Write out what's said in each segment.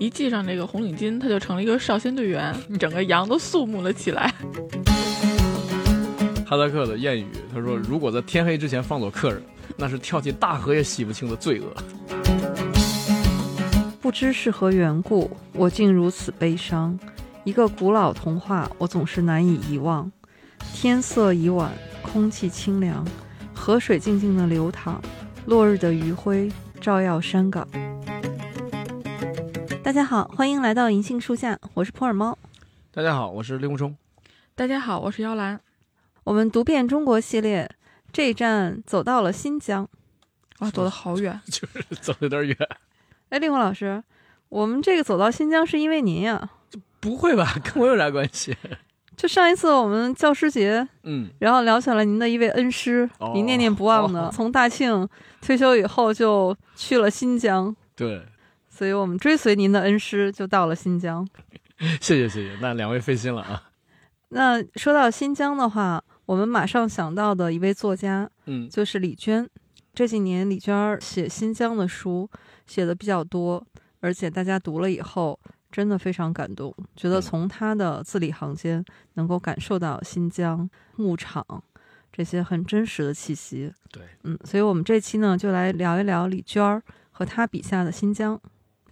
一系上这个红领巾，他就成了一个少先队员，整个羊都肃穆了起来。哈萨克的谚语，他说：“如果在天黑之前放走客人，那是跳进大河也洗不清的罪恶。”不知是何缘故，我竟如此悲伤。一个古老童话，我总是难以遗忘。天色已晚，空气清凉，河水静静的流淌，落日的余晖照耀山岗。大家好，欢迎来到银杏树下，我是普洱猫。大家好，我是令狐冲。大家好，我是姚兰。我们读遍中国系列，这一站走到了新疆。哇，走的好远，就是走有点远。哎，令狐老师，我们这个走到新疆是因为您呀？不会吧，跟我有啥关系？就上一次我们教师节，嗯，然后聊起了您的一位恩师，哦您念念不忘的，哦从大庆退休以后就去了新疆，对，所以我们追随您的恩师就到了新疆。谢谢谢谢，那两位费心了啊。那说到新疆的话，我们马上想到的一位作家嗯，就是李娟。这几年李娟儿写新疆的书写的比较多，而且大家读了以后真的非常感动，觉得嗯从她的字里行间能够感受到新疆牧场这些很真实的气息。对，嗯，所以我们这期呢就来聊一聊李娟儿和她笔下的新疆。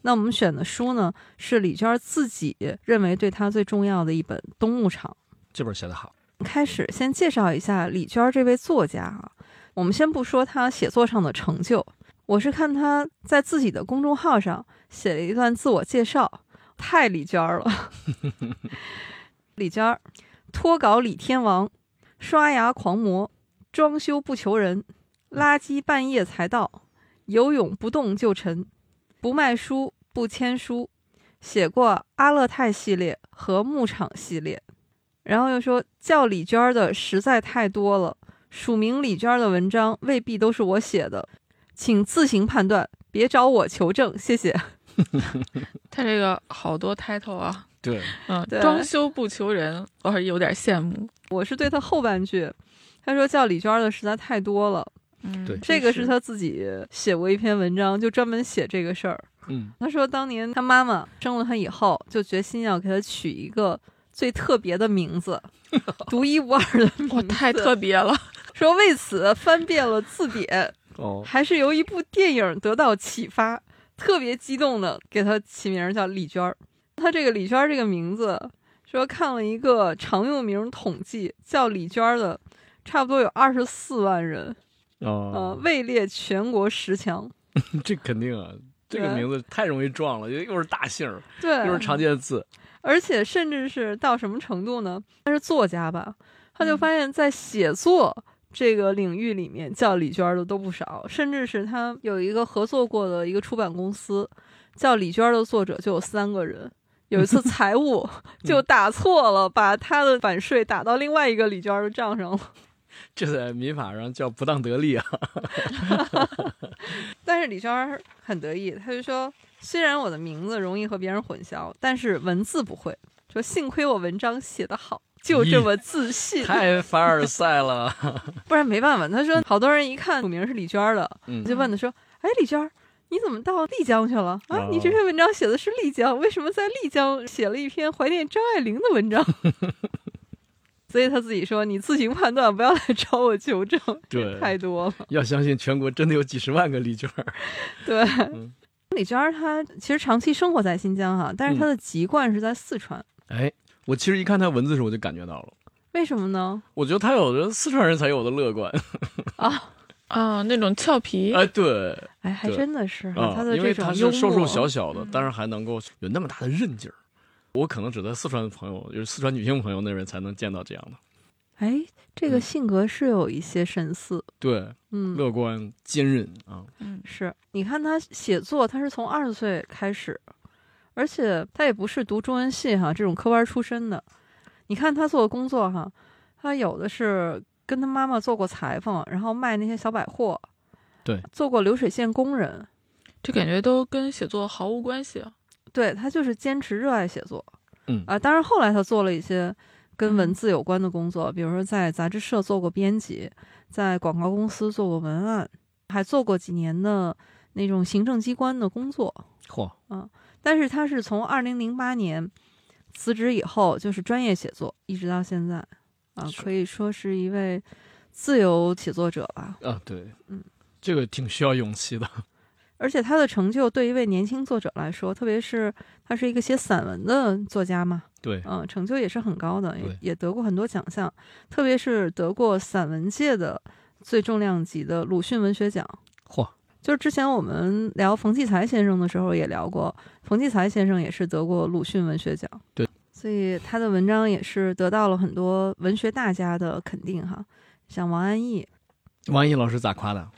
那我们选的书呢是李娟儿自己认为对她最重要的一本《冬牧场》。这本写得好。开始先介绍一下李娟儿这位作家啊。我们先不说她写作上的成就，我是看她在自己的公众号上写了一段自我介绍，太李娟儿了。李娟儿，脱稿李天王，刷牙狂魔，装修不求人，垃圾半夜才到，游泳不动就沉，不卖书不签书，写过阿勒泰系列和牧场系列。然后又说叫李娟儿的实在太多了，署名李娟儿的文章未必都是我写的，请自行判断，别找我求证，谢谢。他这个好多 title 啊，对，嗯，对装修不求人，我还有点羡慕。我是对他后半句，他说叫李娟儿的实在太多了，嗯，对这个是他自己写过一篇文章，就专门写这个事儿。嗯，他说当年他妈妈生了他以后，就决心要给他取一个最特别的名字，独一无二的名字，哇，太特别了。说为此翻遍了字典。哦，还是由一部电影得到启发，特别激动的给他起名叫李娟儿。他这个李娟儿这个名字，说看了一个常用名统计，叫李娟儿的差不多有二十四万人，呃，哦，位列全国十强。这肯定啊，这个名字太容易撞了，又又是大姓儿，对，又是常见字。而且甚至是到什么程度呢？他是作家吧，他就嗯发现，在写作这个领域里面，叫李娟儿的都不少，甚至是他有一个合作过的一个出版公司，叫李娟儿的作者就有三个人。有一次财务 就打错了，把他的版税打到另外一个李娟儿的账上了。这在民法上叫不当得利啊。但是李娟儿很得意，他就说：“虽然我的名字容易和别人混淆，但是文字不会。说幸亏我文章写得好，就这么自信。太凡尔赛了。不然没办法。他说，好多人一看署名是李娟儿的，嗯，就问他说：“哎，李娟儿，你怎么到丽江去了啊？哦你这篇文章写的是丽江，为什么在丽江写了一篇怀念张爱玲的文章？” 所以他自己说：“你自行判断，不要来找我求证，对太多了。要相信全国真的有几十万个李娟儿。”对，嗯李娟儿她其实长期生活在新疆哈，但是她的籍贯是在四川，哎，我其实一看她文字的时候，我就感觉到了。为什么呢？我觉得她有着四川人才有的乐观。啊，啊，那种俏皮，哎，对哎，还真的是哈，啊她，的因为这种幽他是瘦瘦小小的嗯，但是还能够有那么大的韧劲儿。我可能只在四川的朋友，就是四川女性朋友那边才能见到这样的。哎，这个嗯。性格是有一些神似，对，嗯，乐观、坚韧啊，嗯，是，你看他写作，他是从二十岁开始，而且他也不是读中文系哈这种科班出身的。你看他做的工作哈，他有的是跟他妈妈做过裁缝，然后卖那些小百货，对，做过流水线工人，这感觉都跟写作毫无关系啊。对他就是坚持热爱写作。嗯啊，当然后来他做了一些跟文嗯字有关的工作，比如说在杂志社做过编辑，在广告公司做过文案，还做过几年的那种行政机关的工作。嚯，但是他是从二零零八年辞职以后，就是专业写作，一直到现在，啊，可以说是一位自由写作者吧。啊，对，嗯，这个挺需要勇气的。而且他的成就对一位年轻作者来说，特别是他是一个写散文的作家嘛，对，嗯、成就也是很高的，也也得过很多奖项，特别是得过散文界的最重量级的鲁迅文学奖。嚯，就是之前我们聊冯骥才先生的时候也聊过，冯骥才先生也是得过鲁迅文学奖。对，所以他的文章也是得到了很多文学大家的肯定哈，像王安忆，王安忆老师咋夸的？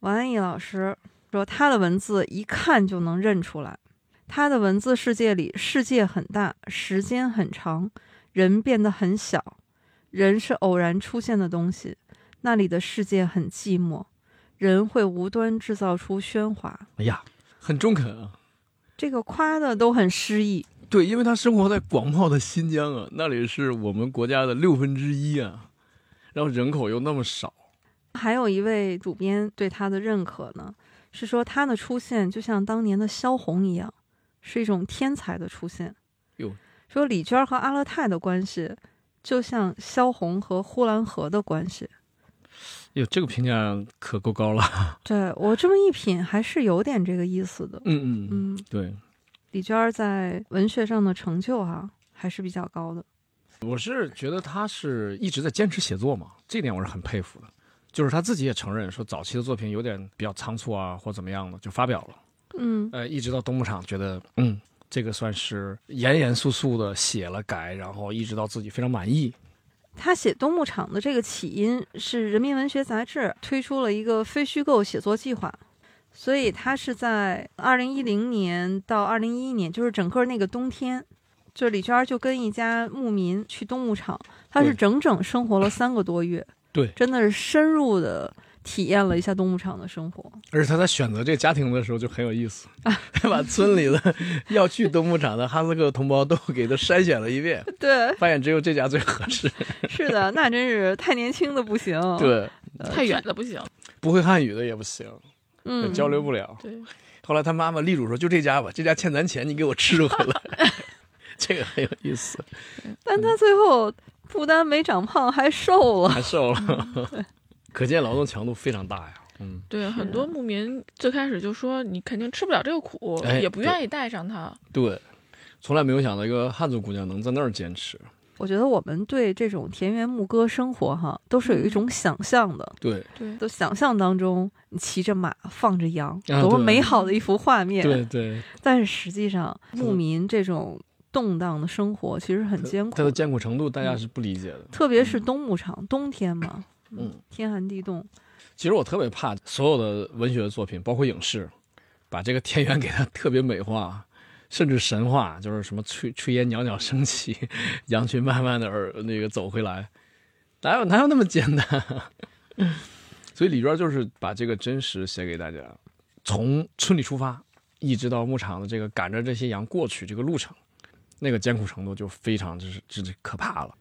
王安忆老师说他的文字一看就能认出来，他的文字世界里世界很大，时间很长，人变得很小，人是偶然出现的东西，那里的世界很寂寞，人会无端制造出喧哗。哎呀，很中肯啊。这个夸的都很诗意。对，因为他生活在广袤的新疆啊，那里是我们国家的六分之一啊，然后人口又那么少，还有一位主编对他的认可呢，是说他的出现就像当年的萧红一样，是一种天才的出现。哟，说李娟和阿勒泰的关系，就像萧红和呼兰河的关系。哟，这个评价可够高了。对我这么一品，还是有点这个意思的。嗯嗯嗯，嗯，对，李娟在文学上的成就哈、还是比较高的。我是觉得她是一直在坚持写作嘛，这点我是很佩服的。就是他自己也承认说，早期的作品有点比较仓促啊，或怎么样的，就发表了。嗯，呃，一直到东牧场，觉得嗯，这个算是严严肃肃的写了改，然后一直到自己非常满意。他写东牧场的这个起因是人民文学杂志推出了一个非虚构写作计划，所以他是在二零一零年到二零一一年，就是整个那个冬天，就是李娟儿就跟一家牧民去东牧场，他是整整生活了三个多月，对真的是深入的体验了一下动牧场的生活。而且他在选择这个家庭的时候就很有意思，他 把村里的要去动牧场的哈萨克同胞都给他筛选了一遍，对，发现只有这家最合适。是的，那真是太年轻的不行，，对，太远的不行。不会汉语的也不行，嗯，交流不了。对，后来他妈妈力主说：“就这家吧，这家欠咱钱，你给我吃回来。”这个很有意思，但他最后不但没长胖，还瘦了。还瘦了，可见劳动强度非常大呀。嗯，对，很多牧民最开始就说你肯定吃不了这个苦，哎也不愿意带上它。对，从来没有想到一个汉族姑娘能在那儿坚持。我觉得我们对这种田园牧歌生活哈，都是有一种想象的。对，对，都想象当中，你骑着马，放着羊，啊多么美好的一幅画面。对对，但是实际上，牧民这种动荡的生活其实很艰苦它的的，艰苦程度大家是不理解的。特别是冬牧场，冬天嘛，嗯，天寒地冻。其实我特别怕所有的文学作品，包括影视，把这个田园给它特别美化，甚至神话，就是什么炊炊烟袅袅升起，羊群慢慢的而那个走回来，哪有哪有那么简单？所以里边就是把这个真实写给大家，从村里出发，一直到牧场的这个赶着这些羊过去这个路程，那个艰苦程度就非常之之之可怕了。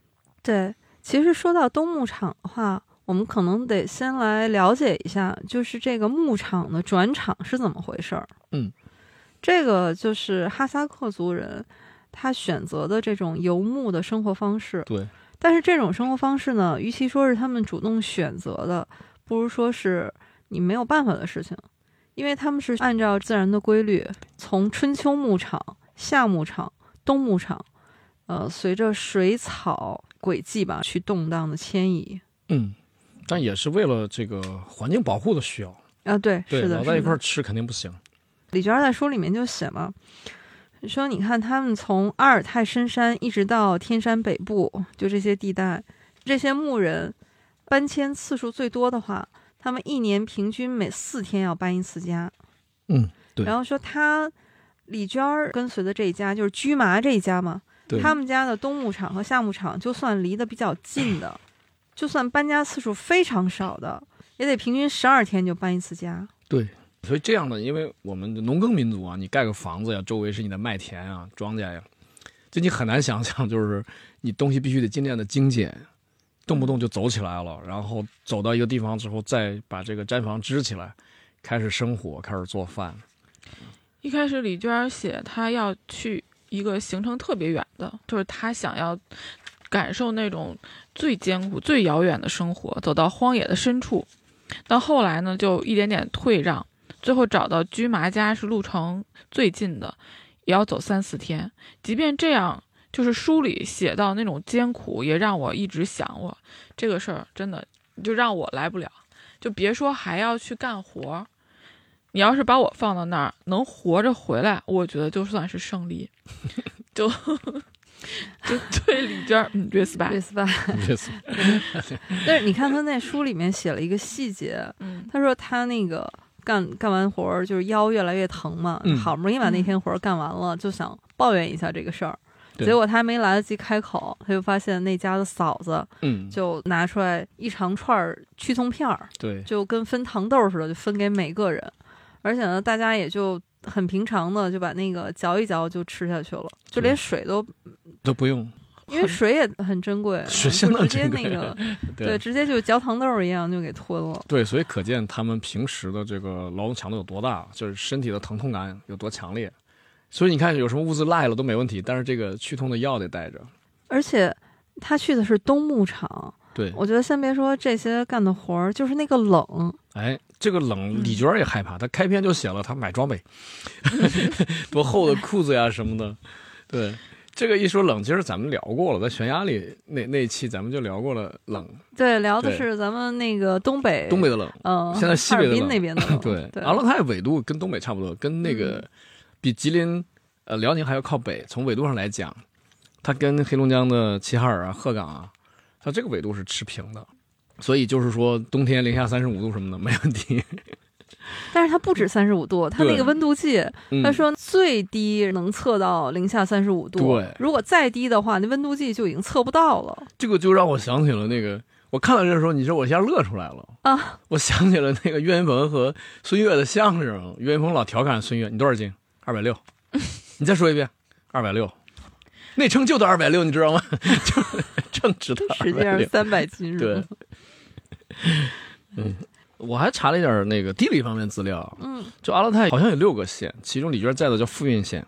对，其实说到冬牧场的话，我们可能得先来了解一下，就是这个牧场的转场是怎么回事儿。嗯，这个就是哈萨克族人他选择的这种游牧的生活方式。对，但是这种生活方式呢，与其说是他们主动选择的，不如说是你没有办法的事情，因为他们是按照自然的规律，从春秋牧场、夏牧场、冬牧场，呃，随着水草轨迹吧去动荡的迁移。嗯，但也是为了这个环境保护的需要。啊，对，对，是的，老在。一块儿吃肯定不行。李娟在书里面就写嘛，说你看他们从阿尔泰深山一直到天山北部，就这些地带，这些牧人搬迁次数最多的话，他们一年平均每四天要搬一次家。嗯，对然后说他李娟儿跟随的这一家就是居麻这一家嘛，他们家的冬牧场和夏牧场就算离得比较近的，就算搬家次数非常少的，也得平均十二天就搬一次家。对，所以这样的，因为我们农耕民族啊，你盖个房子呀，周围是你的麦田啊、庄稼呀，就你很难想象，就是你东西必须得尽量的精简，动不动就走起来了，然后走到一个地方之后，再把这个毡房支起来，开始生火，开始做饭。一开始李娟写她要去一个行程特别远的，就是她想要感受那种最艰苦、最遥远的生活，走到荒野的深处。到后来呢，就一点点退让，最后找到居麻家是路程最近的，也要走三四天。即便这样，就是书里写到那种艰苦，也让我一直想我这个事儿真的就让我来不了，就别说还要去干活儿。你要是把我放到那儿，能活着回来，我觉得就算是胜利。就就 对李娟儿，嗯，respect，respect。这次 但是你看他那书里面写了一个细节，嗯他说他那个干干完活儿就是腰越来越疼嘛，嗯好不容易把那天活儿干完了，就想抱怨一下这个事儿。结果他还没来得及开口，他就发现那家的嫂子嗯，就拿出来一长串儿屈葱片儿，对，就跟分糖豆似的，就分给每个人。而且呢，大家也就很平常的就把那个嚼一嚼就吃下去了，就连水都，都不用，因为水也很珍贵，水就相当直接珍贵那个对，对直接就嚼糖豆儿一样就给吞了。对，所以可见他们平时的这个劳动强度有多大，就是身体的疼痛感有多强烈。所以你看，有什么物资赖了都没问题，但是这个去痛的药得带着。而且他去的是冬牧场，对，我觉得先别说这些干的活儿，就是那个冷，哎，这个冷，嗯李娟也害怕。她开篇就写了，她买装备，多厚的裤子呀什么的。对，这个一说冷，其实咱们聊过了，在悬崖里那那一期咱们就聊过了冷，对，聊的是咱们那个东北，东北的冷。嗯，现在西北的哈尔滨冷那边的冷，对，对，阿勒泰纬度跟东北差不多，跟那个比吉林、呃辽宁还要靠北。从纬度上来讲，它跟黑龙江的齐齐哈尔啊、鹤岗啊，它这个纬度是持平的。所以就是说，冬天零下三十五度什么的没问题。但是它不止三十五度，它那个温度计，嗯他说最低能测到零下三十五度，对如果再低的话，那温度计就已经测不到了这个就让我想起了那个，我看到这个时候，你知道我一下乐出来了啊！我想起了那个岳云鹏和孙越的相声，岳云鹏老调侃孙越：“你多少斤？二百六。”你再说一遍，二百六。那称就到二百六，你知道吗？就正值的实际上三百斤是对吗？，嗯，我还查了一点那个地理方面资料，嗯，就阿勒泰好像有六个县，其中李娟在的叫富蕴县。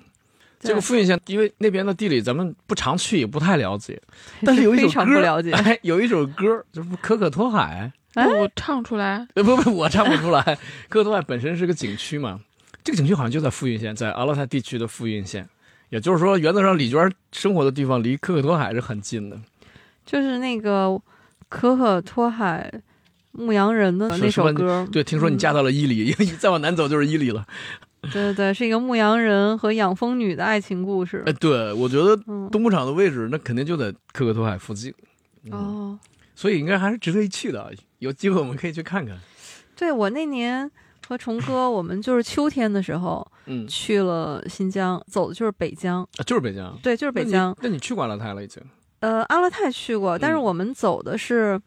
这个富蕴县，因为那边的地理咱们不常去，也不太了解。但是有一首非常歌不了解，哎，有一首歌，就是《可可托海哎我唱出来，》呃，不不，我唱不出来。可可托海本身是个景区嘛，这个景区好像就在富蕴县，在阿勒泰地区的富蕴县。也就是说，原则上李娟生活的地方离可可托海是很近的。就是那个可可托海牧羊人的那首歌，对，听说你嫁到了伊犁，再往南走就是伊犁了。对对对，是一个牧羊人和养蜂女的爱情故事哎，。对，我觉得嗯，东牧场的位置那肯定就在可可托海附近，嗯，哦，所以应该还是值得一去的。有机会我们可以去看看。对我那年和虫哥，我们就是秋天的时候嗯，去了新疆，走的就是北疆，啊，就是北疆，对，就是北疆。那你去过阿勒泰了已经？呃，阿勒泰去过，但是嗯我们走的是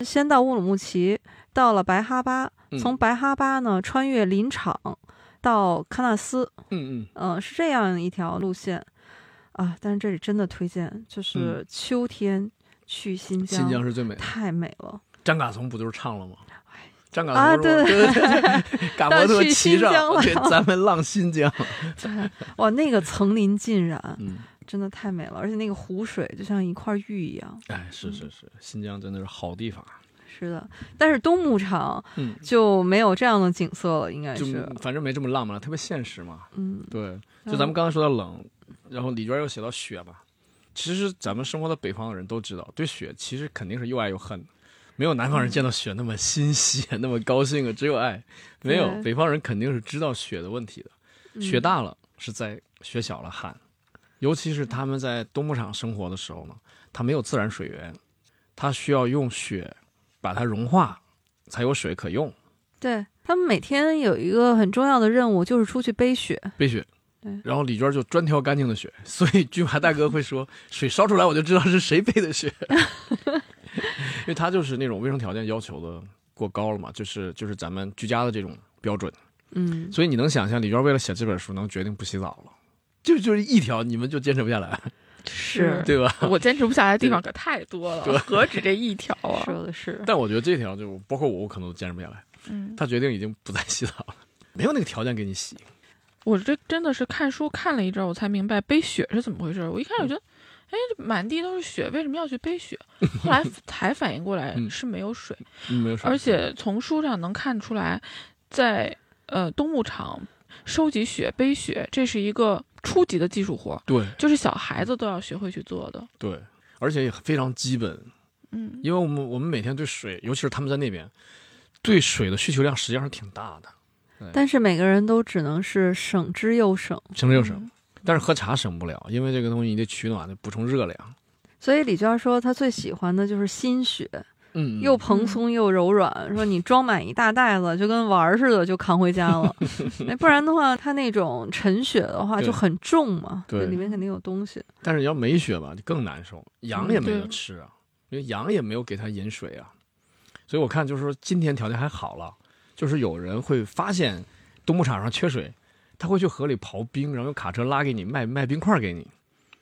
先到乌鲁木齐，到了白哈巴，嗯从白哈巴呢穿越林场到喀纳斯，嗯嗯，嗯、是这样一条路线啊。但是这里真的推荐，就是秋天去新疆，嗯新疆是最美的。太美了。张嘎松不就是唱了吗？张嘎啊松说对对对对，嘎 摩托去骑上新疆，了对，咱们浪新疆。对，哇，那个层林尽染，嗯，真的太美了，而且那个湖水就像一块玉一样。哎，是是是，新疆真的是好地方。是的，但是冬牧场嗯，就没有这样的景色了，应该。就是反正没这么浪漫了，特别现实嘛。嗯，对，就咱们刚才说到冷，然后李娟又写到雪吧。其实咱们生活在北方的人都知道，对雪其实肯定是又爱又恨的。没有南方人见到雪那么欣喜、那么高兴啊，只有爱。没有北方人肯定是知道雪的问题的。嗯雪大了是在，雪小了旱。尤其是他们在冬牧场生活的时候呢，它没有自然水源，它需要用雪把它融化，才有水可用。对他们每天有一个很重要的任务，就是出去背雪。背雪对。然后李娟就专挑干净的雪，所以军阀大哥会说，水烧出来我就知道是谁背的雪，因为他就是那种卫生条件要求的过高了嘛，就是就是咱们居家的这种标准，嗯，所以你能想象李娟为了写这本书能决定不洗澡了，就就是一条你们就坚持不下来，是对吧？我坚持不下来的地方 可太多了，何止这一条啊！说的是，但我觉得这条就包括我，我可能都坚持不下来。嗯，他决定已经不再洗澡了，没有那个条件给你洗。我这真的是看书看了一阵儿，我才明白背雪是怎么回事儿。我一开始觉得，哎，这满地都是雪，为什么要去背雪？后来才反应过来嗯是没有水，嗯没有水而且从书上能看出来，在呃冬牧场收集雪、背雪，这是一个初级的技术活，对就是小孩子都要学会去做的。对，而且也非常基本，嗯，因为我们我们每天对水，尤其是他们在那边，对水的需求量实际上是挺大的，但是每个人都只能是省之又省，省之又省。嗯但是喝茶省不了，因为这个东西你得取暖，得补充热量。所以李娟说她最喜欢的就是新雪，嗯，又蓬松又柔软。说你装满一大袋子，就跟玩儿似的，就扛回家了。哎，不然的话，它那种沉雪的话就很重嘛，对里面肯定有东西。但是你要没雪吧，就更难受，羊也没得吃啊，因为羊也没有给它饮水啊。所以我看就是说今天条件还好了，就是有人会发现冬牧场上缺水，他会去河里刨冰，然后用卡车拉给你卖卖冰块给你。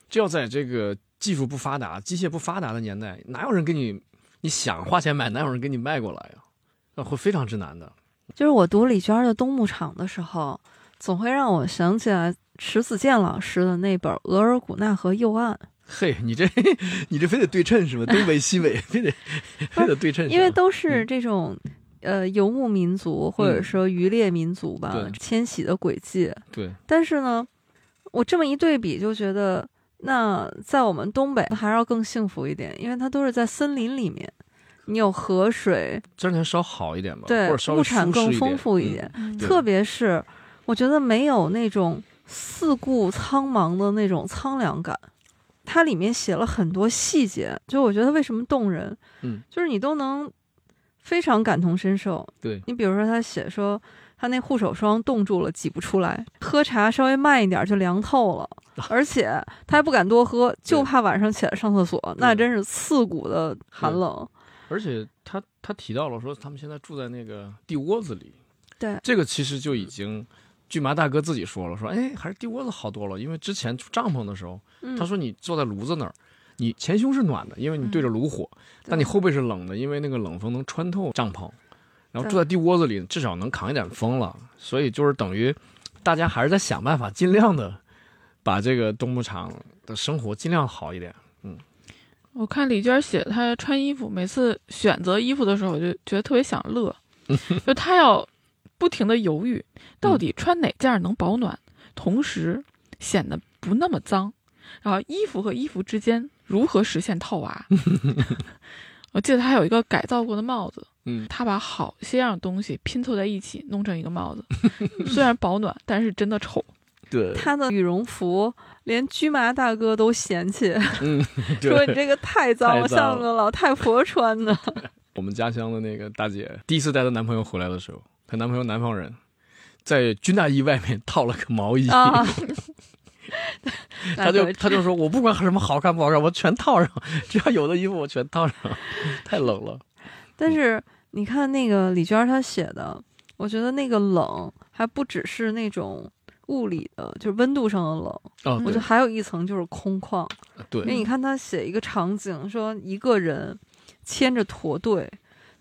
这要在这个技术不发达、机械不发达的年代，哪有人给你？你想花钱买，哪有人给你卖过来呀、那会非常之难的。就是我读李娟的《冬牧场》的时候，总会让我想起来迟子建老师的那本《额尔古纳河右岸》。嘿，你这你这非得对称是吧？东北西北非得 非得对称，因为都是这种、呃游牧民族或者说渔猎民族吧，对迁徙的轨迹。对但是呢，我这么一对比，就觉得那在我们东北还要更幸福一点，因为它都是在森林里面，你有河水，这两天稍好一点吧，对或者物产更丰富一一点。嗯特别是我觉得没有那种四顾苍茫的那种苍凉感。它里面写了很多细节，就我觉得为什么动人，嗯，就是你都能非常感同身受。对你比如说，他写说他那护手霜冻住了，挤不出来，喝茶稍微慢一点就凉透了，而且他还不敢多喝，就怕晚上起来上厕所，那真是刺骨的寒冷。而且他他提到了说，他们现在住在那个地窝子里，对。这个其实就已经，巨麻大哥自己说了，说哎，还是地窝子好多了，因为之前住帐篷的时候，嗯他说你坐在炉子那儿，你前胸是暖的，因为你对着炉火，但你后背是冷的，因为那个冷风能穿透帐篷，然后住在地窝子里，至少能扛一点风了，所以就是等于大家还是在想办法，尽量的把这个冬牧场的生活尽量好一点。嗯我看李娟写她穿衣服，每次选择衣服的时候，我就觉得特别想乐，就她要不停的犹豫，到底穿哪件能保暖，同时显得不那么脏，然后衣服和衣服之间如何实现套娃。我记得她还有一个改造过的帽子，嗯，她把好些样东西拼凑在一起，弄成一个帽子，虽然保暖，但是真的丑。对，他的羽绒服连居麻大哥都嫌弃，嗯，说你这个太脏了，太脏了像个老太婆穿的。我们家乡的那个大姐第一次带她男朋友回来的时候，她男朋友南方人，在军大衣外面套了个毛衣，啊，他就他就说我不管什么好看不好看，我全套上，只要有的衣服我全套上，太冷了。但是你看那个李娟她写的，我觉得那个冷还不只是那种物理的，就是温度上的冷，哦，我觉得还有一层就是空旷。因为对，你看他写一个场景，说一个人牵着驼队，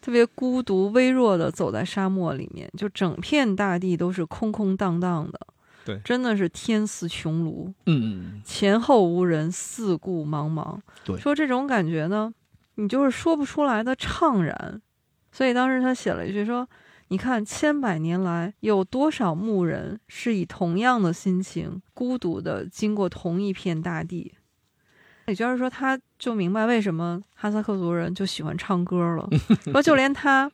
特别孤独微弱的走在沙漠里面，就整片大地都是空空荡荡的。对真的是天似穹庐，嗯嗯前后无人，四顾茫茫。对说这种感觉呢，你就是说不出来的怅然。所以当时他写了一句说：“你看，千百年来，有多少牧人是以同样的心情，孤独的经过同一片大地。”也就是说，他就明白为什么哈萨克族人就喜欢唱歌了。说就连他，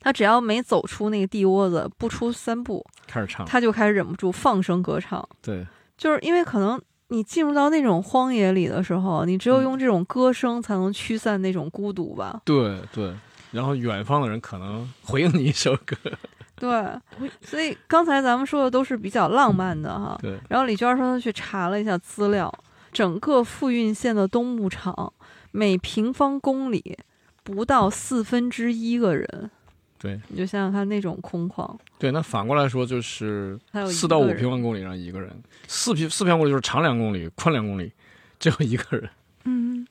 他只要没走出那个地窝子，不出三步，嗯，开始唱，他就开始忍不住放声歌唱。对，就是因为可能你进入到那种荒野里的时候，你只有嗯用这种歌声才能驱散那种孤独吧？对对。然后远方的人可能回应你一首歌，对，所以刚才咱们说的都是比较浪漫的哈。对，然后李娟说她去查了一下资料，整个富蕴县的东牧场每平方公里不到四分之一个人，对。你就想想看那种空旷，对。那反过来说就是四到五平方公里让一个人，四平四平方公里就是长两公里，宽两公里，只有一个人。嗯，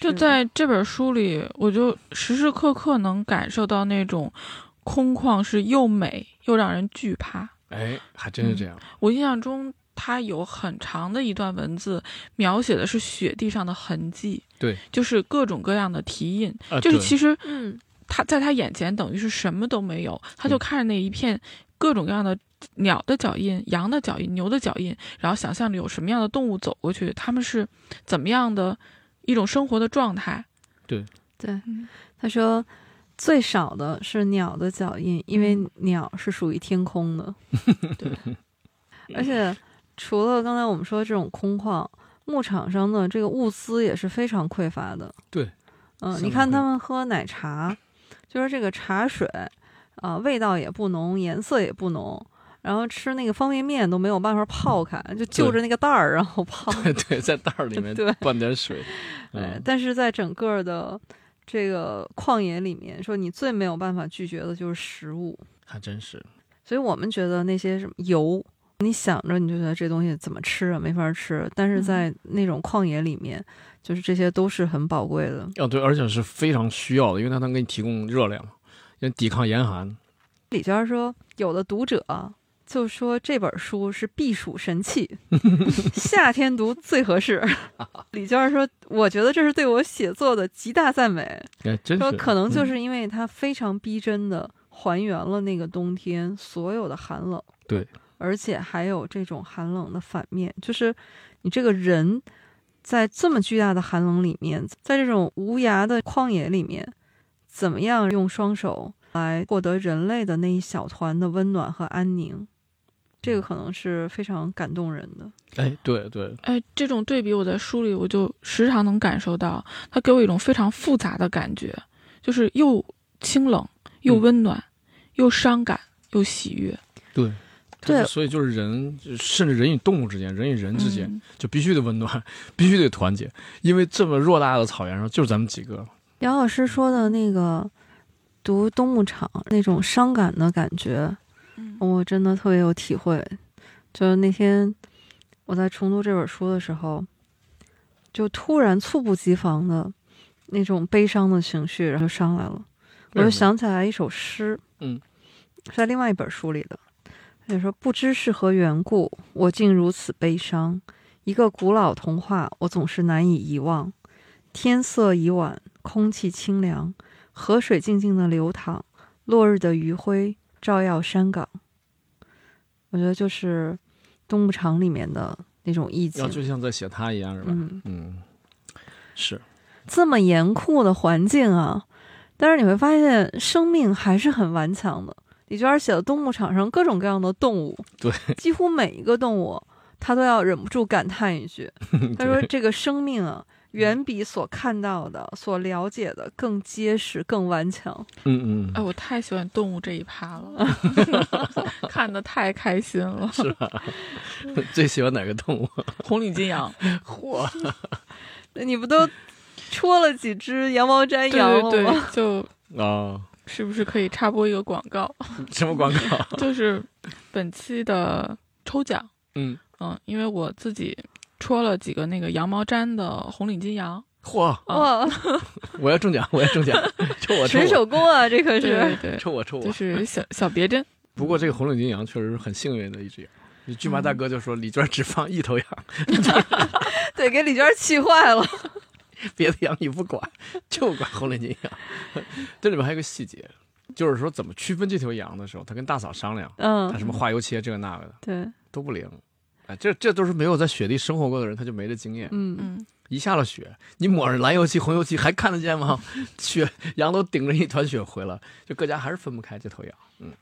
就在这本书里，我就时时刻刻能感受到那种空旷是又美又让人惧怕。哎，还真是这样。我印象中，他有很长的一段文字，描写的是雪地上的痕迹，对，就是各种各样的蹄印，啊就是其实嗯，他在他眼前等于是什么都没有，他就看着那一片各种各样的鸟的脚印、羊的脚印、牛的脚印，然后想象着有什么样的动物走过去，他们是怎么样的一种生活的状态。对对，他说最少的是鸟的脚印，因为鸟是属于天空的。对，而且除了刚才我们说这种空旷，牧场上的这个物资也是非常匮乏的。对，嗯、你看他们喝奶茶，就是这个茶水啊、味道也不浓，颜色也不浓。然后吃那个方便面都没有办法泡开，就就着那个袋儿然后泡。对对，在袋儿里面对灌点水。对，嗯，但是在整个的这个旷野里面，说你最没有办法拒绝的就是食物，还真是。所以我们觉得那些什么油，你想着你就觉得这东西怎么吃啊，没法吃。但是在那种旷野里面，就是这些都是很宝贵的。哦，对，而且是非常需要的，因为它能给你提供热量，因为抵抗严寒。李娟说，有的读者就说这本书是避暑神器，夏天读最合适。李娟说，我觉得这是对我写作的极大赞美。哎。说可能就嗯是因为它非常逼真的还原了那个冬天所有的寒冷，对，而且还有这种寒冷的反面，就是你这个人在这么巨大的寒冷里面，在这种无涯的旷野里面，怎么样用双手来获得人类的那一小团的温暖和安宁？这个可能是非常感动人的。哎，对对，哎，这种对比我在书里我就时常能感受到，它给我一种非常复杂的感觉，就是又清冷又嗯温暖，又伤感又喜悦。对。对所以就是人，甚至人与动物之间，人与人之间，嗯就必须得温暖，必须得团结，因为这么偌大的草原上，就是咱们几个。杨老师说的那个读《冬牧场》那种伤感的感觉，嗯我真的特别有体会。就是那天我在重读这本书的时候，就突然猝不及防的那种悲伤的情绪，然后就上来了。我就想起来一首诗，嗯，是在另外一本书里的。他就说：“不知是何缘故，我竟如此悲伤。一个古老童话，我总是难以遗忘。天色已晚，空气清凉，河水静静的流淌，落日的余晖照耀山岗。我觉得就是冬牧场里面的那种意境要。就像在写他一样，是吧？嗯，嗯，是，这么严酷的环境啊，但是你会发现生命还是很顽强的。李娟儿写的冬牧场上各种各样的动物，对，几乎每一个动物，他都要忍不住感叹一句：“ 他说这个生命啊，远比所看到的、所了解的更结实、更顽强。嗯嗯哎，我太喜欢动物这一趴了 看的太开心了。是吧？最喜欢哪个动物？红领巾羊，嚯，你不都戳了几只羊毛毡羊了对吗？对，就啊，是不是可以插播一个广告？什么广告？就是本期的抽奖，嗯，嗯，因为我自己戳了几个那个羊毛毡的红领巾羊，嚯，哇，我要中奖，我要中奖，抽我，抽纯，手工啊，这可是。对对，抽我，抽我就。是小小别针，不过这个红领巾羊确实是很幸运的一只羊。骏马大哥就说李娟只放一头羊，对，给李娟气坏了。别的羊你不管，就管红领巾羊。这里边还有个细节，就是说怎么区分这头羊的时候，他跟大嫂商量，嗯他，什么化油漆这个那个的对，都不灵。哎，这这都是没有在雪地生活过的人，他就没这经验。嗯，嗯，一下了雪，你抹上蓝油漆、红油漆还看得见吗？雪羊都顶着一团雪回来，就各家还是分不开这头羊。嗯，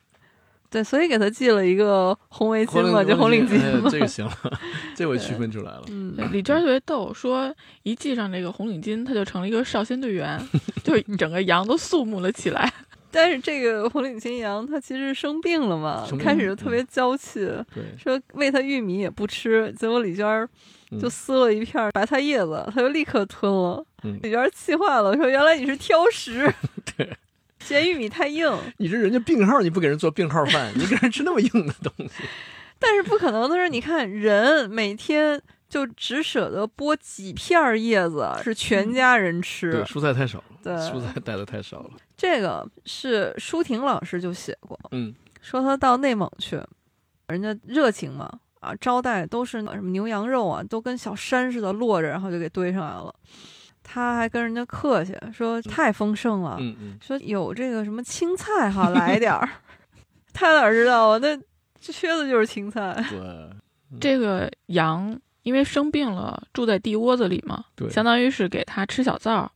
对，所以给他系了一个红围巾嘛，就红领巾哎。这个行了，这我区分出来了。嗯，李娟特别逗，说一系上这个红领巾，他就成了一个少先队员，就整个羊都肃穆了起来。但是这个红领巾羊它其实生病了嘛，开始就特别娇气，对，说喂它玉米也不吃，结果李娟就撕了一片白菜叶子，它就立刻吞了。嗯李娟儿气坏了，说原来你是挑食，对，嫌玉米太硬。你这人家病号，你不给人做病号饭，你给人吃那么硬的东西，但是不可能的是，你看人每天就只舍得剥几片叶子，是全家人吃。对，蔬菜太少了，对蔬菜带的太少了。这个是舒婷老师就写过，嗯，说他到内蒙去，人家热情嘛，啊，招待都是什么牛羊肉啊，都跟小山似的摞着，然后就给堆上来了。他还跟人家客气说太丰盛了，嗯嗯，说有这个什么青菜哈，来点儿。他哪知道啊？那缺的就是青菜。对这个羊因为生病了，住在地窝子里嘛，对，相当于是给它吃小灶儿。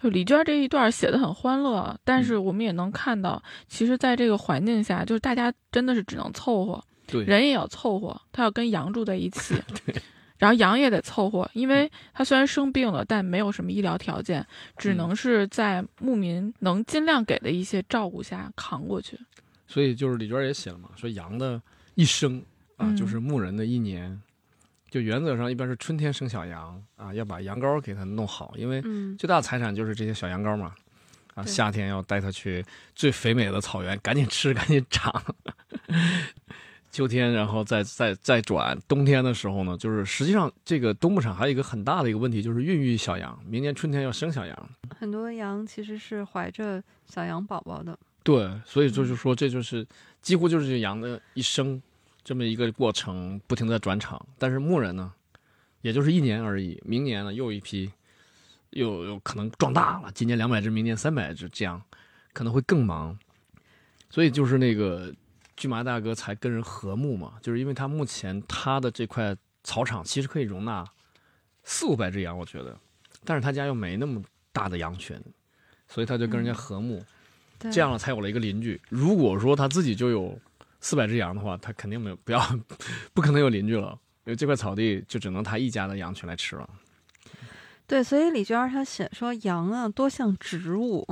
就李娟这一段写的很欢乐，但是我们也能看到，其实在这个环境下，就是大家真的是只能凑合，对。人也要凑合，他要跟羊住在一起，然后羊也得凑合，因为他虽然生病了，但没有什么医疗条件，只嗯。能是在牧民能尽量给的一些照顾下扛过去。所以就是李娟也写了嘛，说羊的一生啊，嗯。就是牧人的一年，就原则上一般是春天生小羊啊，要把羊羔给它弄好，因为嗯，最大的财产就是这些小羊羔嘛。啊，夏天要带它去最肥美的草原，赶紧吃，赶紧长。秋天，然后再再再转，冬天的时候呢，就是实际上这个冬牧场还有一个很大的一个问题，就是孕育小羊，明年春天要生小羊。很多羊其实是怀着小羊宝宝的。对，所以就是说，这就是几乎就是这羊的一生这么一个过程，不停地转场。但是牧人呢，也就是一年而已，明年呢又一批，又有可能壮大了，今年两百只，明年三百只，这样可能会更忙。所以就是那个巨麻大哥才跟人和睦嘛，就是因为他目前他的这块草场其实可以容纳四五百只羊，我觉得，但是他家又没那么大的羊群，所以他就跟人家和睦。对这样了才有了一个邻居。如果说他自己就有四百只羊的话，他肯定没有不要 不可能有邻居了，因为这块草地就只能他一家的羊群来吃了。对，所以李娟儿她写说羊啊多像植物，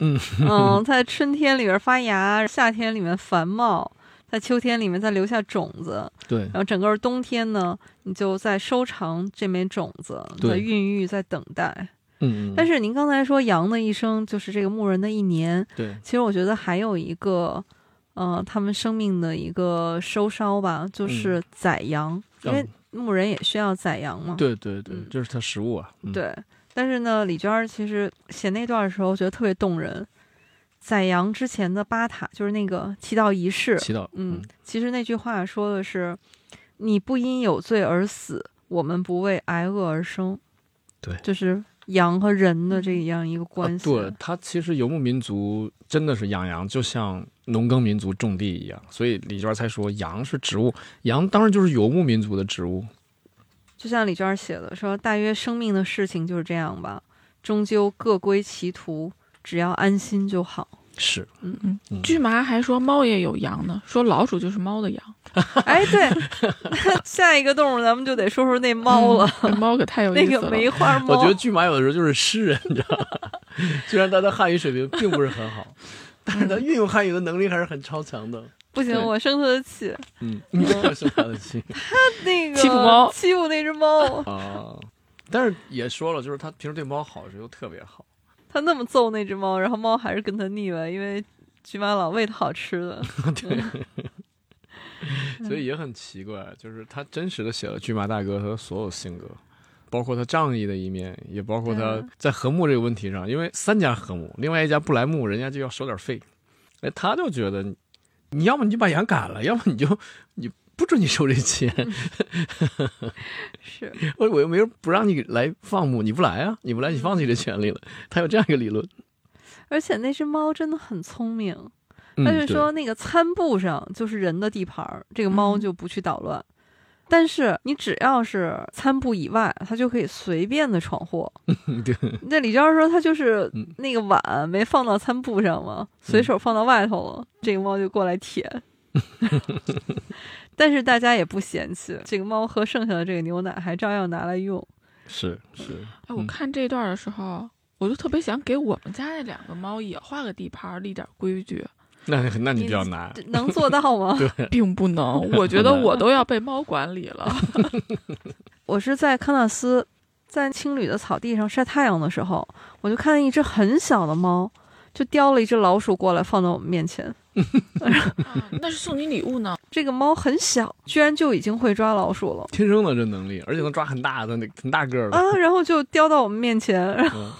嗯 嗯，在春天里边发芽，夏天里面繁茂，在秋天里面再留下种子，对然后整个冬天呢，你就在收藏这枚种子，在孕育，在等待。嗯，但是您刚才说羊的一生就是这个牧人的一年，对其实我觉得还有一个，呃，他们生命的一个收梢吧，就是宰羊，因为嗯牧人也需要宰羊嘛。对对对嗯，这是他食物啊。嗯，对，但是呢，李娟儿其实写那段的时候，觉得特别动人。宰羊之前的巴塔，就是那个祈祷仪式。祈祷。嗯，其实那句话说的是：“你不因有罪而死，我们不为挨饿而生。”对就是羊和人的这样一个关系。啊对他其实游牧民族真的是养羊，就像农耕民族种地一样，所以李娟才说羊是植物，羊当然就是游牧民族的植物。就像李娟儿写的说，大约生命的事情就是这样吧，终究各归其途，只要安心就好。是，嗯嗯嗯，巨麻还说猫也有羊呢，说老鼠就是猫的羊。哎，对，那 下一个动物咱们就得说说那猫了，嗯，那猫可太有那意思了。个梅花猫。我觉得巨麻有的时候就是诗人，你知道吗？虽然他的汉语水平并不是很好，但是他运用汉语的能力还是很超强的。不行，我生他的气。嗯，你这样生他的气他那个欺负猫欺负那只猫，啊。但是也说了，就是他平时对猫好的时候特别好。他那么揍那只猫，然后猫还是跟他腻歪，因为菊妈老喂它好吃的。对，所以也很奇怪，就是他真实的写了巨马大哥他的所有性格，包括他仗义的一面，也包括他在和睦这个问题上，因为三家和睦，另外一家不来睦，人家就要收点费，哎，他就觉得你要么你就把羊赶了，要么你就你不准你收这钱，是，我我又没有不让你来放牧，你不来啊，你不来你放弃这权利了，他有这样一个理论，而且那只猫真的很聪明，他就说那个餐布上就是人的地盘儿，这个猫嗯。就不去捣乱。但是你只要是餐布以外，它就可以随便的闯祸。对，那李娟说，它就是嗯那个碗没放到餐布上嘛，随手放到外头了，这个猫就过来舔。但是大家也不嫌弃，这个猫喝剩下的这个牛奶还照样拿来用。是是，哎，我嗯看这段的时候，我就特别想给我们家那两个猫也画个地盘儿，立点规矩，那那你你比较难，能做到吗？并不能。我觉得我都要被猫管理了。我是在康纳斯，在青旅的草地上晒太阳的时候，我就看见一只很小的猫，就叼了一只老鼠过来放到我们面前。啊那是送你礼物呢。这个猫很小，居然就已经会抓老鼠了天生的这能力，而且能抓很大的那很大个儿的，啊！然后就叼到我们面前，嗯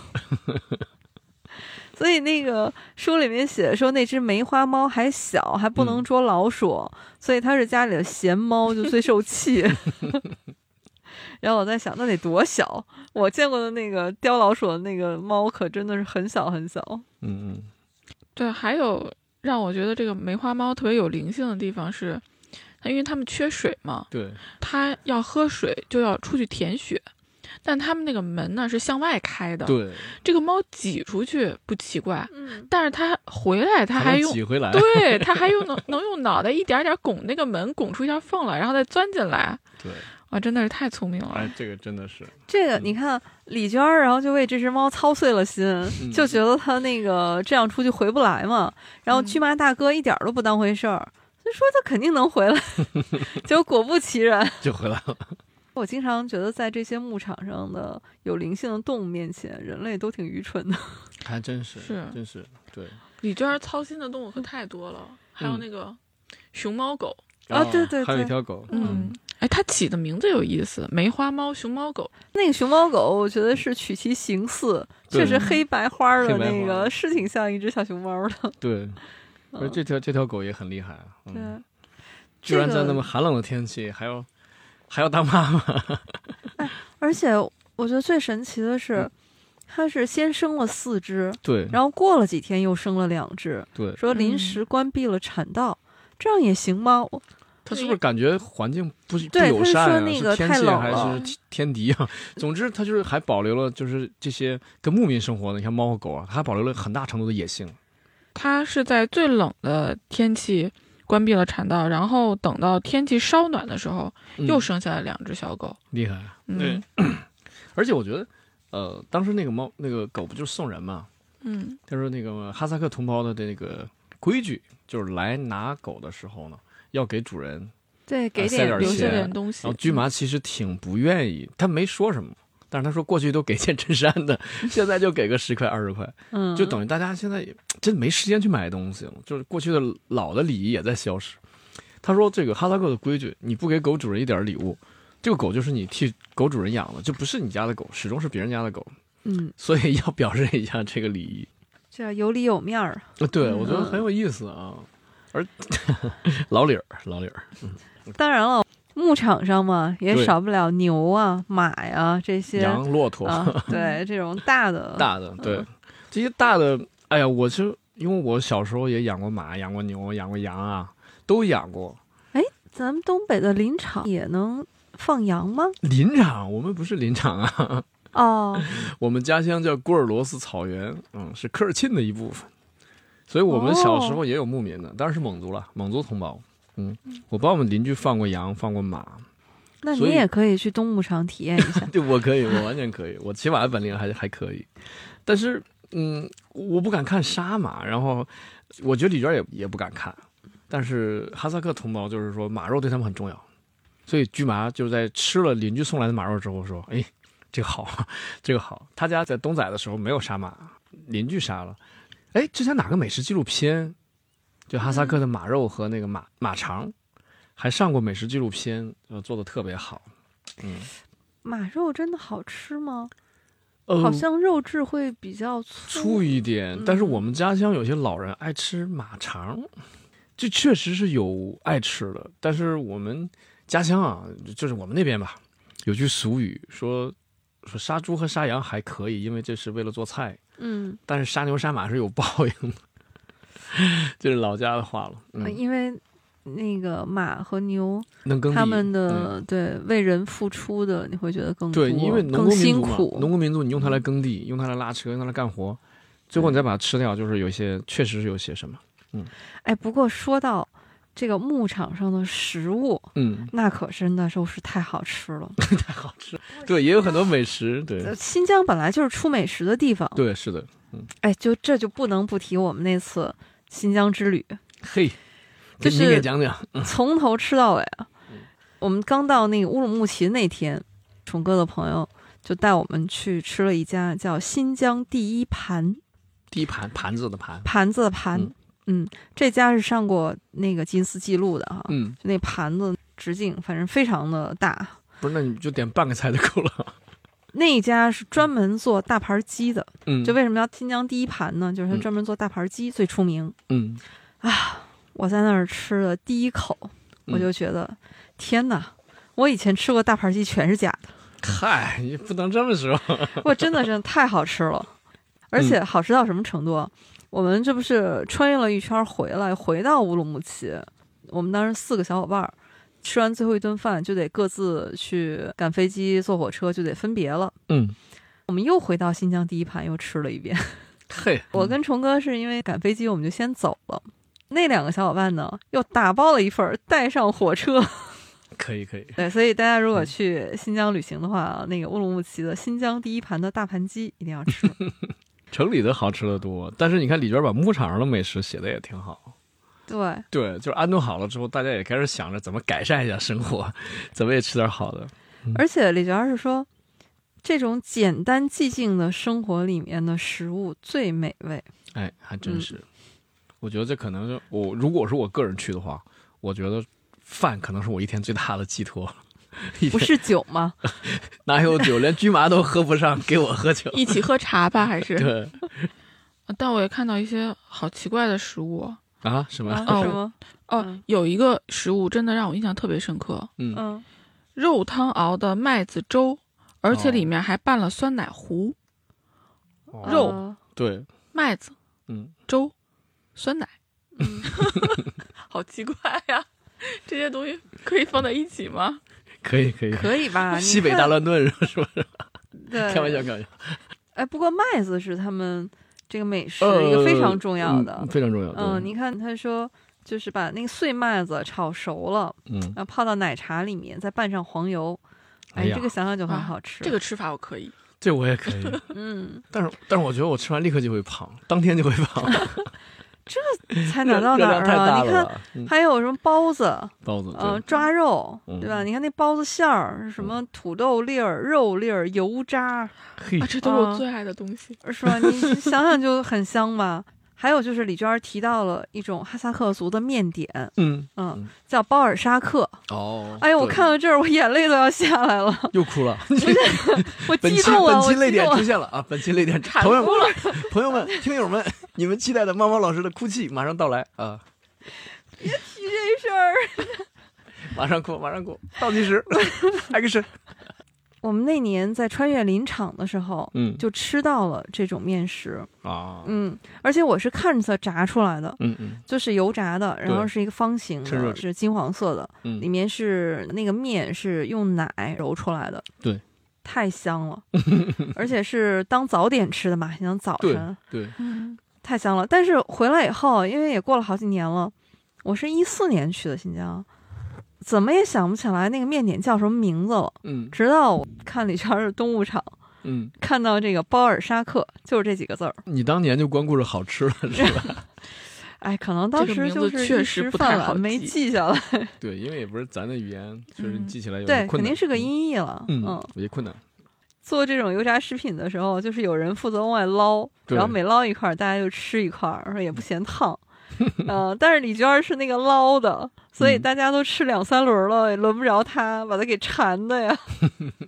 所以那个书里面写说那只梅花猫还小，还不能嗯捉老鼠，所以它是家里的闲猫，就最受气。然后我在想，那得多小？我见过的那个叼老鼠的那个猫，可真的是很小很小。嗯嗯，对，还有让我觉得这个梅花猫特别有灵性的地方是，它因为它们缺水嘛，对，它要喝水就要出去舔血，但他们那个门呢是向外开的，对，这个猫挤出去不奇怪，嗯，但是它回来它还能用挤回来，对，它还用能能用脑袋一点点拱那个门，拱出一条缝来，然后再钻进来。对，哇，真的是太聪明了。哎，这个真的是，这个你看李娟儿，然后就为这只猫操碎了心，嗯就觉得它那个这样出去回不来嘛。然后嗯巨麻大哥一点儿都不当回事儿，就说他肯定能回来，结果果不其然。就回来了。我经常觉得，在这些牧场上的有灵性的动物面前，人类都挺愚蠢的。还真是，是真是，对李娟儿操心的动物可太多了，还有嗯那个熊猫狗。啊哦对对对还有一条狗，嗯，哎，它起的名字有意思，梅花猫、熊猫狗。那个熊猫狗，我觉得是取其形似，确实黑白花儿的那个是挺像一只小熊猫的。对，而嗯这条这条狗也很厉害对，居然在那么寒冷的天气还要还要当妈妈，哎而且我觉得最神奇的是嗯，它是先生了四只，对，然后过了几天又生了两只，对，说临时关闭了产道，这样也行吗？我他是不是感觉环境不不友善啊？说那个是天太气还冷了是天敌啊？总之，他就是还保留了就是这些跟牧民生活的，你看猫和狗啊，它还保留了很大程度的野性。它是在最冷的天气关闭了产道，然后等到天气稍暖的时候，嗯又生下了两只小狗。厉害，嗯 而且我觉得，呃，当时那个猫那个狗不就是送人嘛？嗯他说那个哈萨克同胞的那个规矩就是来拿狗的时候呢，要给主人。对给点儿留下点东西。然后驹麻其实挺不愿意，他没说什么，但是他说过去都给件衬衫的，现在就给个十块二十块，嗯，就等于大家现在也真没时间去买东西了，就是过去的老的礼仪也在消失。他说这个哈萨克的规矩，你不给狗主人一点礼物，这个狗就是你替狗主人养的，就不是你家的狗，始终是别人家的狗，嗯，所以要表示一下这个礼仪。这样有理有面儿。呃对，嗯我觉得很有意思啊。而 老理儿，老理儿，嗯当然了，牧场上嘛也少不了牛啊、马呀这些羊、骆驼，啊，对这种大的。大的，对，这些大的，哎呀，我是因为我小时候也养过马，养过牛，养过羊啊，都养过。哎咱们东北的林场也能放羊吗？林场，我们不是林场啊，哦，我们家乡叫古尔罗斯草原，嗯，是科尔沁的一部分，所以我们小时候也有牧民的，当然是蒙族了，蒙族同胞。嗯，我帮我们邻居放过羊，放过马，那你也可以去东牧场体验一下。对，我可以，我完全可以，我骑马的本领还还可以，但是，嗯，我不敢看杀马，然后我觉得李娟也也不敢看，但是哈萨克同胞就是说马肉对他们很重要，所以驹麻就是在吃了邻居送来的马肉之后说，哎，这个好，这个好，他家在东仔的时候没有杀马，邻居杀了，哎，之前哪个美食纪录片，就哈萨克的马肉和那个马马肠，还上过美食纪录片，呃，做的特别好，嗯。马肉真的好吃吗？呃好像肉质会比较粗一点嗯，但是我们家乡有些老人爱吃马肠，这确实是有爱吃的。但是我们家乡啊，就是我们那边吧，有句俗语说说杀猪和杀羊还可以，因为这是为了做菜，嗯，但是杀牛杀马是有报应的，这是老家的话了。嗯，因为那个马和牛，他们嗯的对为人付出的，你会觉得更对，因为农更耕民族嘛，辛苦。农耕民族你用它来耕地，用它来拉车，用它来干活，最后你再把它吃掉，就是有一些确实是有些什么，嗯哎，不过说到这个牧场上的食物，嗯，那可真的就是太好吃了。太好吃。对，也有很多美食，对呃新疆本来就是出美食的地方，对，是的，嗯哎，就这就不能不提我们那次新疆之旅，嘿，就是给讲讲，从头吃到尾啊。嗯。我们刚到那个乌鲁木齐那天，虫哥的朋友就带我们去吃了一家叫新疆第一盘。第一盘盘子的盘，盘子的盘，嗯。嗯这家是上过那个吉尼斯纪录的哈，嗯，就那盘子直径反正非常的大。不是，那你就点半个菜就够了。那一家是专门做大盘鸡的，嗯，就为什么叫新疆第一盘呢？就是它嗯专门做大盘鸡最出名。嗯，啊我在那儿吃了第一口，嗯我就觉得、天哪！我以前吃过大盘鸡全是假的，嗨，你不能这么说。我真的真的太好吃了，而且好吃到什么程度啊？我们这不是穿越了一圈回来，回到乌鲁木齐，我们当时四个小伙伴儿吃完最后一顿饭，就得各自去赶飞机、坐火车，就得分别了。嗯，我们又回到新疆第一盘，又吃了一遍。嘿，我跟虫哥是因为赶飞机，我们就先走了。那两个小伙伴呢，又打包了一份儿带上火车。可以可以，对，所以大家如果去新疆旅行的话，那个乌鲁木齐的新疆第一盘的大盘鸡一定要吃。城里的好吃的多，但是你看李娟把牧场上的美食写的也挺好。对，对，就是安顿好了之后，大家也开始想着怎么改善一下生活，怎么也吃点好的。而且李娟是说，这种简单寂静的生活里面的食物最美味。哎，还真嗯是。我觉得这可能是我，如果是我个人去的话，我觉得饭可能是我一天最大的寄托。不是酒吗？哪有酒，连驹麻都喝不上，给我喝酒。一起喝茶吧，还是？对 但我也看到一些好奇怪的食物啊，什么？什么？哦嗯，有一个食物真的让我印象特别深刻，嗯，嗯，肉汤熬的麦子粥，而且哦里面还拌了酸奶糊，哦肉呃对，麦子嗯，粥，酸奶，嗯 好奇怪呀！这些东西可以放在一起吗？可以可以。可以吧？西北大乱炖是吧？对，开玩笑，开玩笑。哎，不过麦子是他们这个美食呃一个非常重要的嗯。非常重要。嗯，对你看他说，就是把那个碎麦子炒熟了，嗯，然后泡到奶茶里面，再拌上黄油。哎，这个想想就很啊好吃。这个吃法我可以。这我也可以，嗯，但是但是我觉得我吃完立刻就会胖，当天就会胖，才哪到哪儿啊？你看，还有什么包子，包子，呃，抓肉，嗯对吧？你看那包子馅儿什么土豆粒儿、肉粒儿、油渣，嘿啊，，这都是我啊最爱的东西。是吧？你想想就很香吧。还有就是李娟儿提到了一种哈萨克族的面点，嗯，嗯嗯，叫包尔沙克。哦，哎呦，我看到这儿，我眼泪都要下来了，又哭了。我本期激动了，我本期泪点。出现了啊！本期泪点，产朋友们朋友们，听友们，你们期待的猫猫老师的哭泣马上到来啊！别提这事儿，马上哭，马上哭，倒计时，action。我们那年在穿越林场的时候，嗯，就吃到了这种面食，啊，嗯，而且我是看着炸出来的，嗯嗯。就是油炸的，然后是一个方形的，是金黄色的，里嗯，面是那个面是用奶揉出来的，对，太香了，而且是当早点吃的嘛，像早对晨对，嗯，太香了。但是回来以后，因为也过了好几年了，我是一四年去的新疆，怎么也想不起来那个面点叫什么名字了。嗯直到我看里圈的动物场，嗯，看到这个包尔沙克，就是这几个字儿。你当年就光顾着好吃了是吧？哎，可能当时就是确实时不太好没记记下来。对，因为也不是咱的语言，确实嗯记起来有对，点困难。肯定是个嗯，音译了。嗯，嗯，有些困难。做这种油炸食品的时候，就是有人负责往外捞，对然后每捞一块儿，大家就吃一块也不嫌烫。呃，但是李娟儿是那个捞的，所以嗯大家都吃两三轮了，也轮不着她，把她给馋的呀。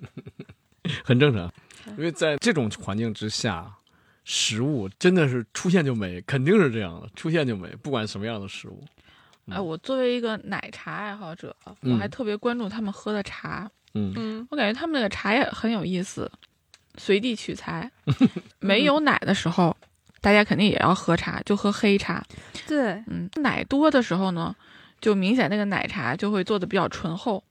很正常，因为在这种环境之下，食物真的是出现就没，肯定是这样的，出现就没，不管什么样的食物。嗯哎，我作为一个奶茶爱好者，我还特别关注他们喝的茶。嗯嗯我感觉他们那个茶也很有意思，随地取材。没有奶的时候，大家肯定也要喝茶，就喝黑茶。对，嗯，奶多的时候呢，就明显那个奶茶就会做的比较醇厚；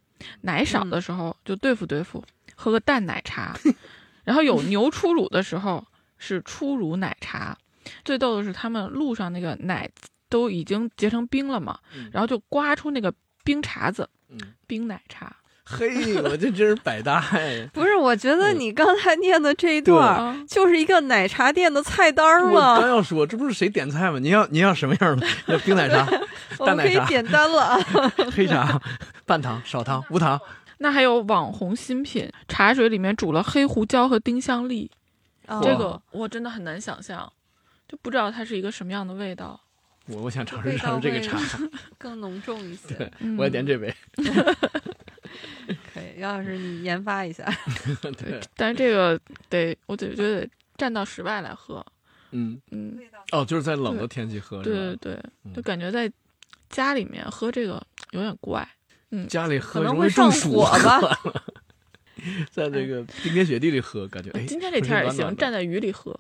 奶少的时候就对付对付，喝个淡奶茶。然后有牛初乳的时候是初乳奶茶。最逗的是，他们路上那个奶都已经结成冰了嘛，嗯然后就刮出那个冰碴子，嗯，冰奶茶。嘿，我这真是百搭哎！不是，我觉得嗯你刚才念的这一段就是一个奶茶店的菜单儿我刚，要说，这不是谁点菜吗？您要您要什么样的？要冰奶茶、我们可以淡奶茶点单了啊。黑茶、半糖、少糖、无糖。那还有网红新品，茶水里面煮了黑胡椒和丁香粒，哦这个我真的很难想象，就不知道它是一个什么样的味道。我我想尝试尝试这个茶，更浓重一些。对，嗯我也点这杯。可 可以，姚老师你研发一下。对，但是这个得，我得觉得得站到室外来喝。嗯，嗯，哦，就是在冷的天气喝，对对对，嗯就感觉在家里面喝这个有点怪。嗯家里喝可能容会上易中暑火吧？在这个冰天雪地里喝，感觉哎，今天这天也行，站在雨里喝。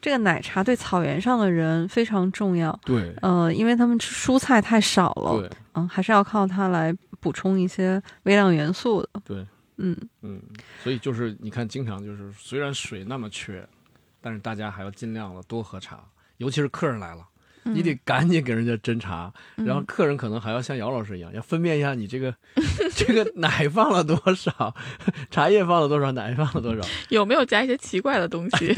这个奶茶对草原上的人非常重要，对呃，因为他们吃蔬菜太少了，对嗯，还是要靠它来补充一些微量元素的。对，嗯，嗯，所以就是你看，经常就是虽然水那么缺，但是大家还要尽量的多喝茶，尤其是客人来了。你得赶紧给人家斟茶，嗯，然后客人可能还要像姚老师一样，要分辨一下你这个 这个奶放了多少，茶叶放了多少，奶放了多少。有没有加一些奇怪的东西？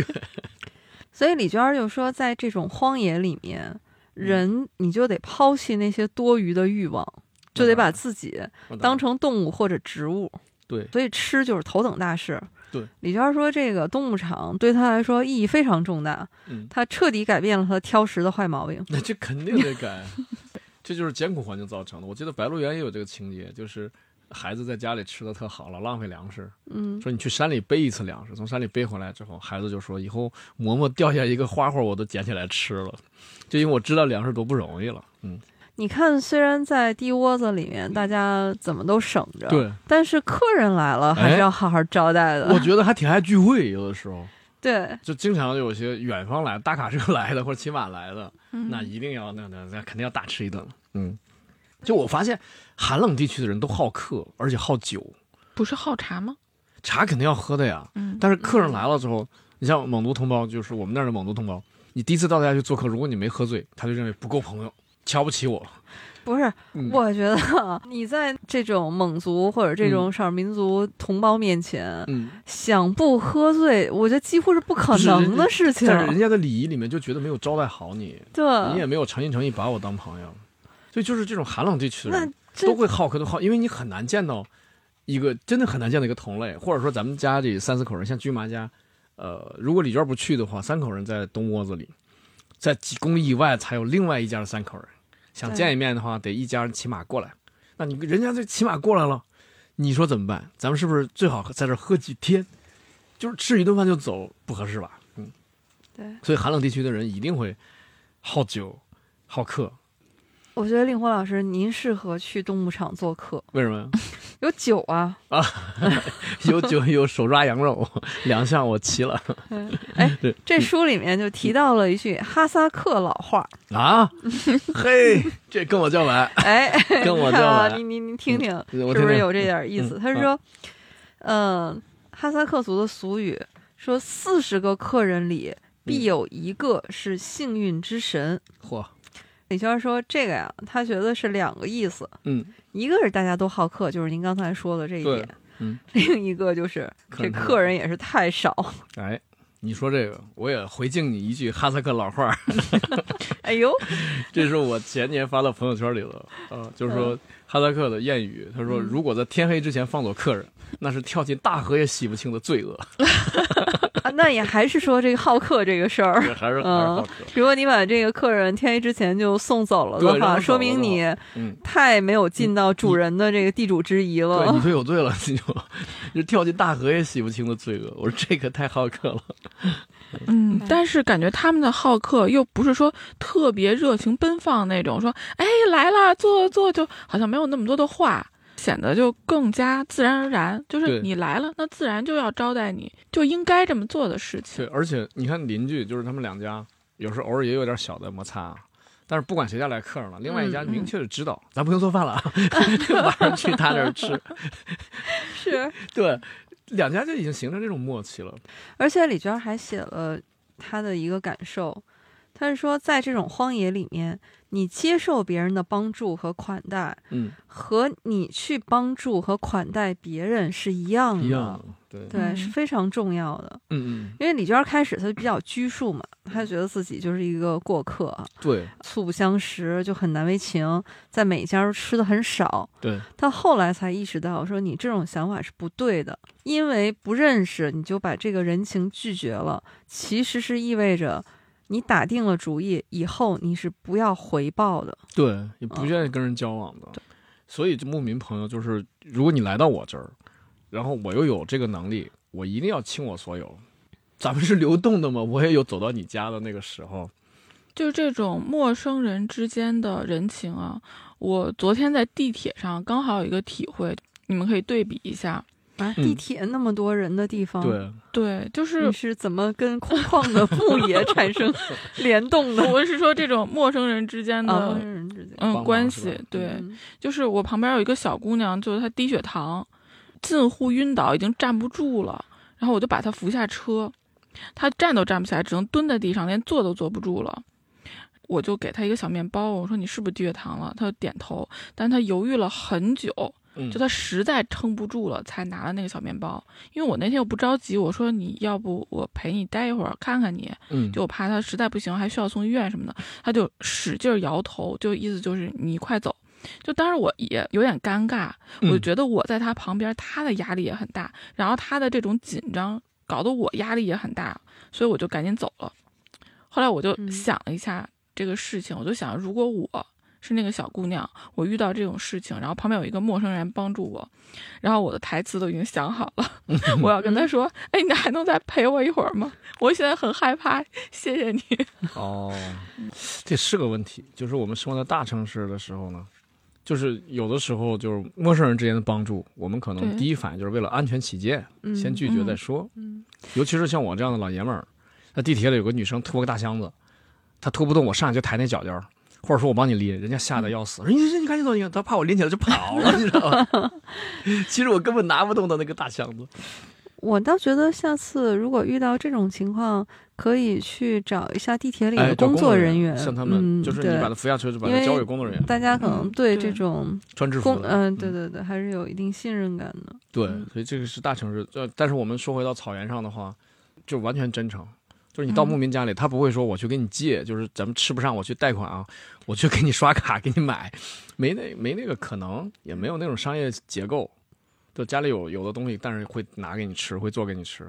所以李娟儿就说，在这种荒野里面，嗯人你就得抛弃那些多余的欲望，就得把自己当成动物或者植物。对所以吃就是头等大事。对，李娟儿说，这个动物场对他来说意义非常重大，嗯，他彻底改变了他挑食的坏毛病。那这肯定得改，这就是艰苦环境造成的。我记得《白鹿原》也有这个情节，就是孩子在家里吃的特好了，浪费粮食，嗯，说你去山里背一次粮食，从山里背回来之后，孩子就说以后馍馍掉下一个花花我都捡起来吃了，就因为我知道粮食多不容易了。嗯，你看，虽然在地窝子里面大家怎么都省着，，对，但是客人来了还是要好好招待的。我觉得还挺爱聚会，有的时候对，就经常有些远方来大卡车来的或者骑马来的，嗯那一定要那那那肯定要大吃一顿。嗯，就我发现寒冷地区的人都好客，而且好酒，不是好茶吗？茶肯定要喝的呀。嗯，但是客人来了之后，你像蒙族同胞，就是我们那儿的蒙族同胞，你第一次到他家去做客，如果你没喝醉，他就认为不够朋友，瞧不起我。不是，嗯我觉得啊你在这种蒙族或者这种少数民族同胞面前，嗯，想不喝醉，我觉得几乎是不可能的事情。在人家的礼仪里面就觉得没有招待好你，对，你也没有诚心诚意把我当朋友，所以就是这种寒冷地区的人都会好客，都好，因为你很难见到一个真的很难见到一个同类，或者说咱们家里三四口人，像军麻家，呃，如果李娟不去的话，三口人在东窝子里，在几公里以外才有另外一家的三口人，想见一面的话，得一家人骑马过来，那你人家这骑马过来了，你说怎么办？咱们是不是最好在这喝几天？就是吃一顿饭就走，不合适吧？嗯，对，所以寒冷地区的人一定会好酒、好客，我觉得令狐老师您适合去动物场做客，为什么呀？有酒啊啊。有酒有手抓羊肉，两项我齐了哎，这书里面就提到了一句哈萨克老话，啊！嘿，这跟我叫板，哎，跟我叫板你你你听听，是不是有这点意思？嗯他说，嗯、哈萨克族的俗语说，四十个客人里必有一个是幸运之神。嚯，李娟说这个呀，他觉得是两个意思，嗯，一个是大家都好客，就是您刚才说的这一点，嗯，另一个就是这客人也是太少。哎，你说这个，我也回敬你一句哈萨克老话儿，哎呦，这是我前年发到朋友圈里的，呃，就是说哈萨克的谚语，他说嗯如果在天黑之前放走客人，那是跳进大河也洗不清的罪恶，啊，那也还是说这个好客这个事儿。这还是 还是好客，如果你把这个客人天黑之前就送走了的话，说明你嗯。太没有尽到主人的这个地主之谊了对了 你。就有罪了，你就就跳进大河也洗不清的罪恶。我说这个太好客了，嗯，但是感觉他们的好客又不是说特别热情奔放那种，说哎来了坐坐，就好像没有那么多的话，显得就更加自然而然。就是你来了，那自然就要招待你，就应该这么做的事情。对，而且你看邻居，就是他们两家，有时候偶尔也有点小的摩擦，但是不管谁家来客人了，另外一家明确的知道，咱不用做饭了啊，晚上去他那儿吃。是，对，两家就已经形成这种默契了。而且李娟还写了她的一个感受，她是说，在这种荒野里面，你接受别人的帮助和款待，嗯，和你去帮助和款待别人是一样的。一样，对，对，嗯是非常重要的。嗯嗯，因为李娟开始她比较拘束嘛，她觉得自己就是一个过客，对素不相识，就很难为情，在每家都吃的很少。对，她后来才意识到，说你这种想法是不对的，因为不认识你就把这个人情拒绝了，其实是意味着你打定了主意，以后你是不要回报的。对，也不愿意跟人交往的。所以，牧民朋友就是，如果你来到我这儿，然后我又有这个能力，我一定要倾我所有。咱们是流动的嘛，我也有走到你家的那个时候。就是这种陌生人之间的人情啊，我昨天在地铁上刚好有一个体会，你们可以对比一下。啊，嗯地铁那么多人的地方，对，对，就是你是怎么跟空旷的牧野 产生联动的？我是说这种陌生人之间的、啊，人之间，嗯关系，对，嗯就是我旁边有一个小姑娘，就是她低血糖，近乎晕倒，已经站不住了。然后我就把她扶下车，她站都站不起来，只能蹲在地上，连坐都坐不住了。我就给她一个小面包，我说你是不是低血糖了？她就点头，但她犹豫了很久，嗯就他实在撑不住了，才拿了那个小面包。因为我那天又不着急，我说你要不我陪你待一会儿，看看你，嗯，就我怕他实在不行，还需要送医院什么的，他就使劲儿摇头，就意思就是你快走。就当时我也有点尴尬，我就嗯觉得我在他旁边，他的压力也很大，然后他的这种紧张搞得我压力也很大，所以我就赶紧走了。后来我就嗯想了一下这个事情，我就想，如果我是那个小姑娘，我遇到这种事情，然后旁边有一个陌生人帮助我，然后我的台词都已经想好了，我要跟他说：“哎，你还能再陪我一会儿吗？我现在很害怕，谢谢你。哦，这是个问题。就是我们生活在大城市的时候呢，就是有的时候就是陌生人之间的帮助，我们可能第一反应就是为了安全起见，嗯先拒绝再说。嗯尤其是像我这样的老爷们儿，在地铁里有个女生拖个大箱子，她拖不动，我上去就抬那脚脚，或者说我帮你拎，人家吓得要死，说你你你赶紧走，你他怕我拎起来就跑了，你知道吗？其实我根本拿不动的那个大箱子。我倒觉得下次如果遇到这种情况，可以去找一下地铁里哎，的工作人员，像他们，嗯、就是你把他扶下车，就把他交给工作人员，大家可能嗯对对这种穿制服嗯、对对对，还是有一定信任感的。对嗯，所以这个是大城市。呃，但是我们说回到草原上的话，就完全真诚。就是你到嗯牧民家里，他不会说我去给你借，就是咱们吃不上，我去贷款啊，我去给你刷卡 给你买，没那没那个可能，也没有那种商业结构。就家里有有的东西，但是会拿给你吃，会做给你吃。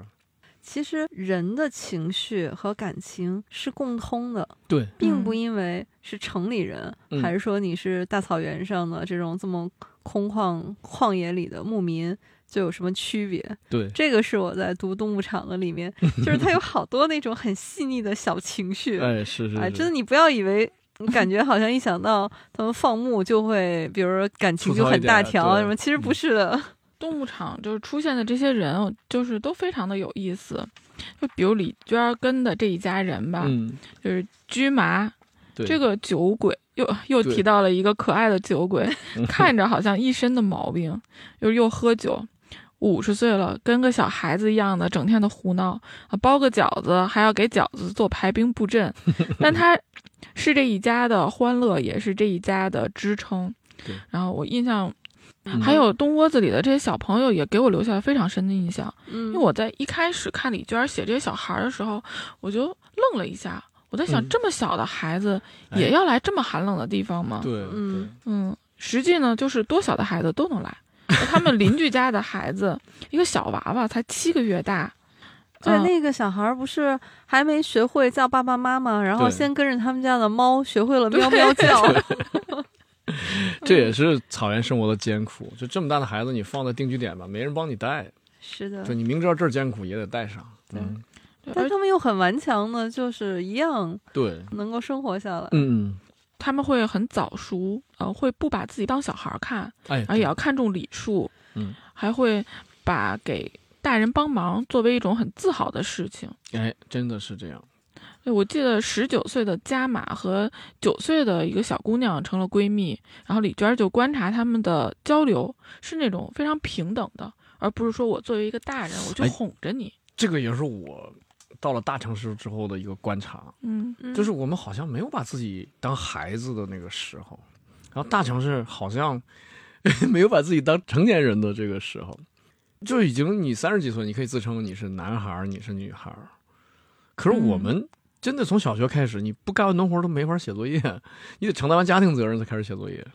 其实人的情绪和感情是共通的，对，并不因为是城里人，嗯还是说你是大草原上的这种这么空旷旷野里的牧民，就有什么区别？对，这个是我在读《动物场》的里面，就是它有好多那种很细腻的小情绪。哎，是是哎，是真的，你不要以为。你感觉好像一想到他们放牧就会，比如说感情就很大条什么，其实不是的。动物场就是出现的这些人，就是都非常的有意思。就比如李娟儿跟的这一家人吧，嗯，就是居麻，这个酒鬼，又又提到了一个可爱的酒鬼，看着好像一身的毛病，又又喝酒。五十岁了，跟个小孩子一样的，整天的胡闹啊，包个饺子还要给饺子做排兵布阵，但他是这一家的欢乐，也是这一家的支撑对。然后我印象嗯还有东窝子里的这些小朋友，也给我留下了非常深的印象。嗯因为我在一开始看李娟写这些小孩儿的时候，我就愣了一下，我在想，嗯这么小的孩子哎也要来这么寒冷的地方吗？对，嗯嗯，实际呢，就是多小的孩子都能来。他们邻居家的孩子，一个小娃娃才七个月大，对，嗯那个小孩儿不是还没学会叫爸爸妈妈，然后先跟着他们家的猫学会了喵喵叫。这也是草原生活的艰苦。就这么大的孩子，你放在定居点吧，没人帮你带，是的就，你明知道这儿艰苦也得带上。嗯但他们又很顽强的，就是一样对，能够生活下来。嗯，他们会很早熟，呃，会不把自己当小孩儿看，哎，然后也要看重礼数，嗯，还会把给大人帮忙作为一种很自豪的事情。哎，真的是这样。对，我记得十九岁的加马和九岁的一个小姑娘成了闺蜜，然后李娟儿就观察他们的交流是那种非常平等的，而不是说我作为一个大人我就哎哄着你。这个也是我到了大城市之后的一个观察，嗯，嗯。就是我们好像没有把自己当孩子的那个时候，然后大城市好像 没有把自己当成年人的这个时候，就已经你三十几岁，你可以自称你是男孩，你是女孩，可是我们真的从小学开始，你不干完农活都没法写作业，你得承担完家庭责任才开始写作业。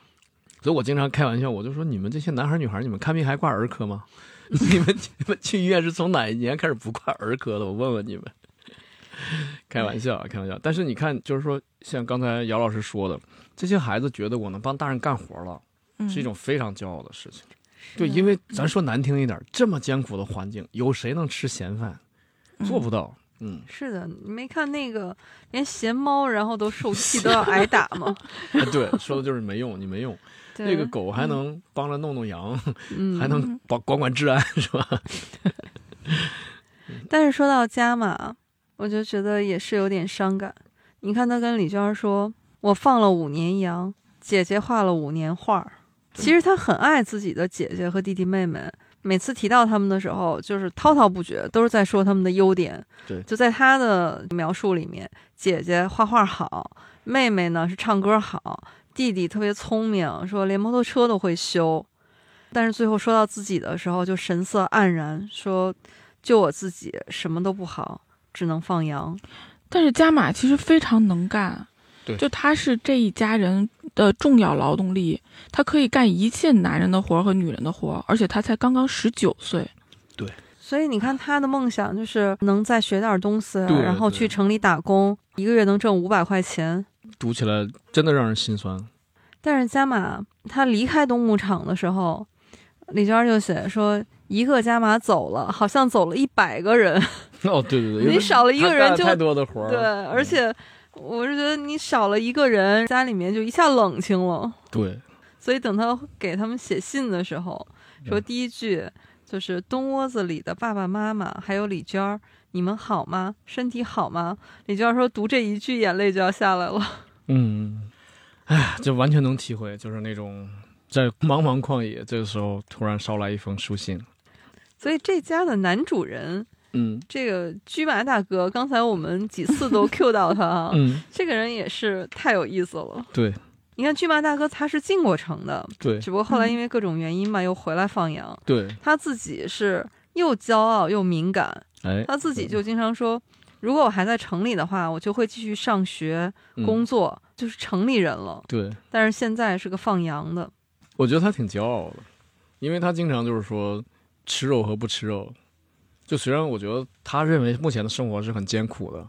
所以我经常开玩笑，我就说你们这些男孩女孩，你们看病还挂儿科吗？你们你们去医院是从哪一年开始不挂儿科的？我问问你们。开玩笑啊，开玩笑。但是你看，就是说，像刚才姚老师说的，这些孩子觉得我能帮大人干活了，嗯是一种非常骄傲的事情。对，因为咱说难听一点，这么艰苦的环境，有谁能吃闲饭？做不到。嗯，是的，你没看那个连闲猫然后都受气 都要挨打吗？哎对，说的就是没用，你没用。对那个狗还能帮着弄弄羊，嗯还能保管管治安，是吧？但是说到家嘛，我就觉得也是有点伤感。你看他跟李娟说：“我放了五年羊，姐姐画了五年画儿。”其实他很爱自己的姐姐和弟弟妹妹，每次提到他们的时候，就是滔滔不绝，都是在说他们的优点。对就在他的描述里面，姐姐画画好，妹妹呢是唱歌好，弟弟特别聪明，说连摩托车都会修。但是最后说到自己的时候，就神色黯然，说就我自己什么都不好，只能放羊。但是加马其实非常能干，对就他是这一家人的重要劳动力，他可以干一切男人的活儿和女人的活儿，而且他才刚刚十九岁。对所以你看他的梦想就是能再学点东西，然后去城里打工，一个月能挣五百块钱。读起来真的让人心酸。但是加马他离开东牧场的时候，李娟就写说，一个加马走了，好像走了一百个人。哦，对对对，你少了一个人就太多的活儿。对，而且我是觉得你少了一个人，家里面就一下冷清了。对，所以等他给他们写信的时候，说嗯第一句就是“东窝子里的爸爸妈妈还有李娟儿，你们好吗？身体好吗？”李娟儿说读这一句眼泪就要下来了。嗯，哎，就完全能体会，就是那种在茫茫旷野，这个时候突然捎来一封书信。所以这家的男主人，嗯这个居麻大哥，刚才我们几次都 Q 到他啊，嗯，这个人也是太有意思了。对你看居麻大哥他是进过城的，对只不过后来因为各种原因嘛，又回来放羊。对，他自己是又骄傲又敏感，哎，他自己就经常说，如果我还在城里的话，我就会继续上学、嗯工作，就是城里人了。对，但是现在是个放羊的，我觉得他挺骄傲的，因为他经常就是说吃肉和不吃肉。就虽然我觉得他认为目前的生活是很艰苦的，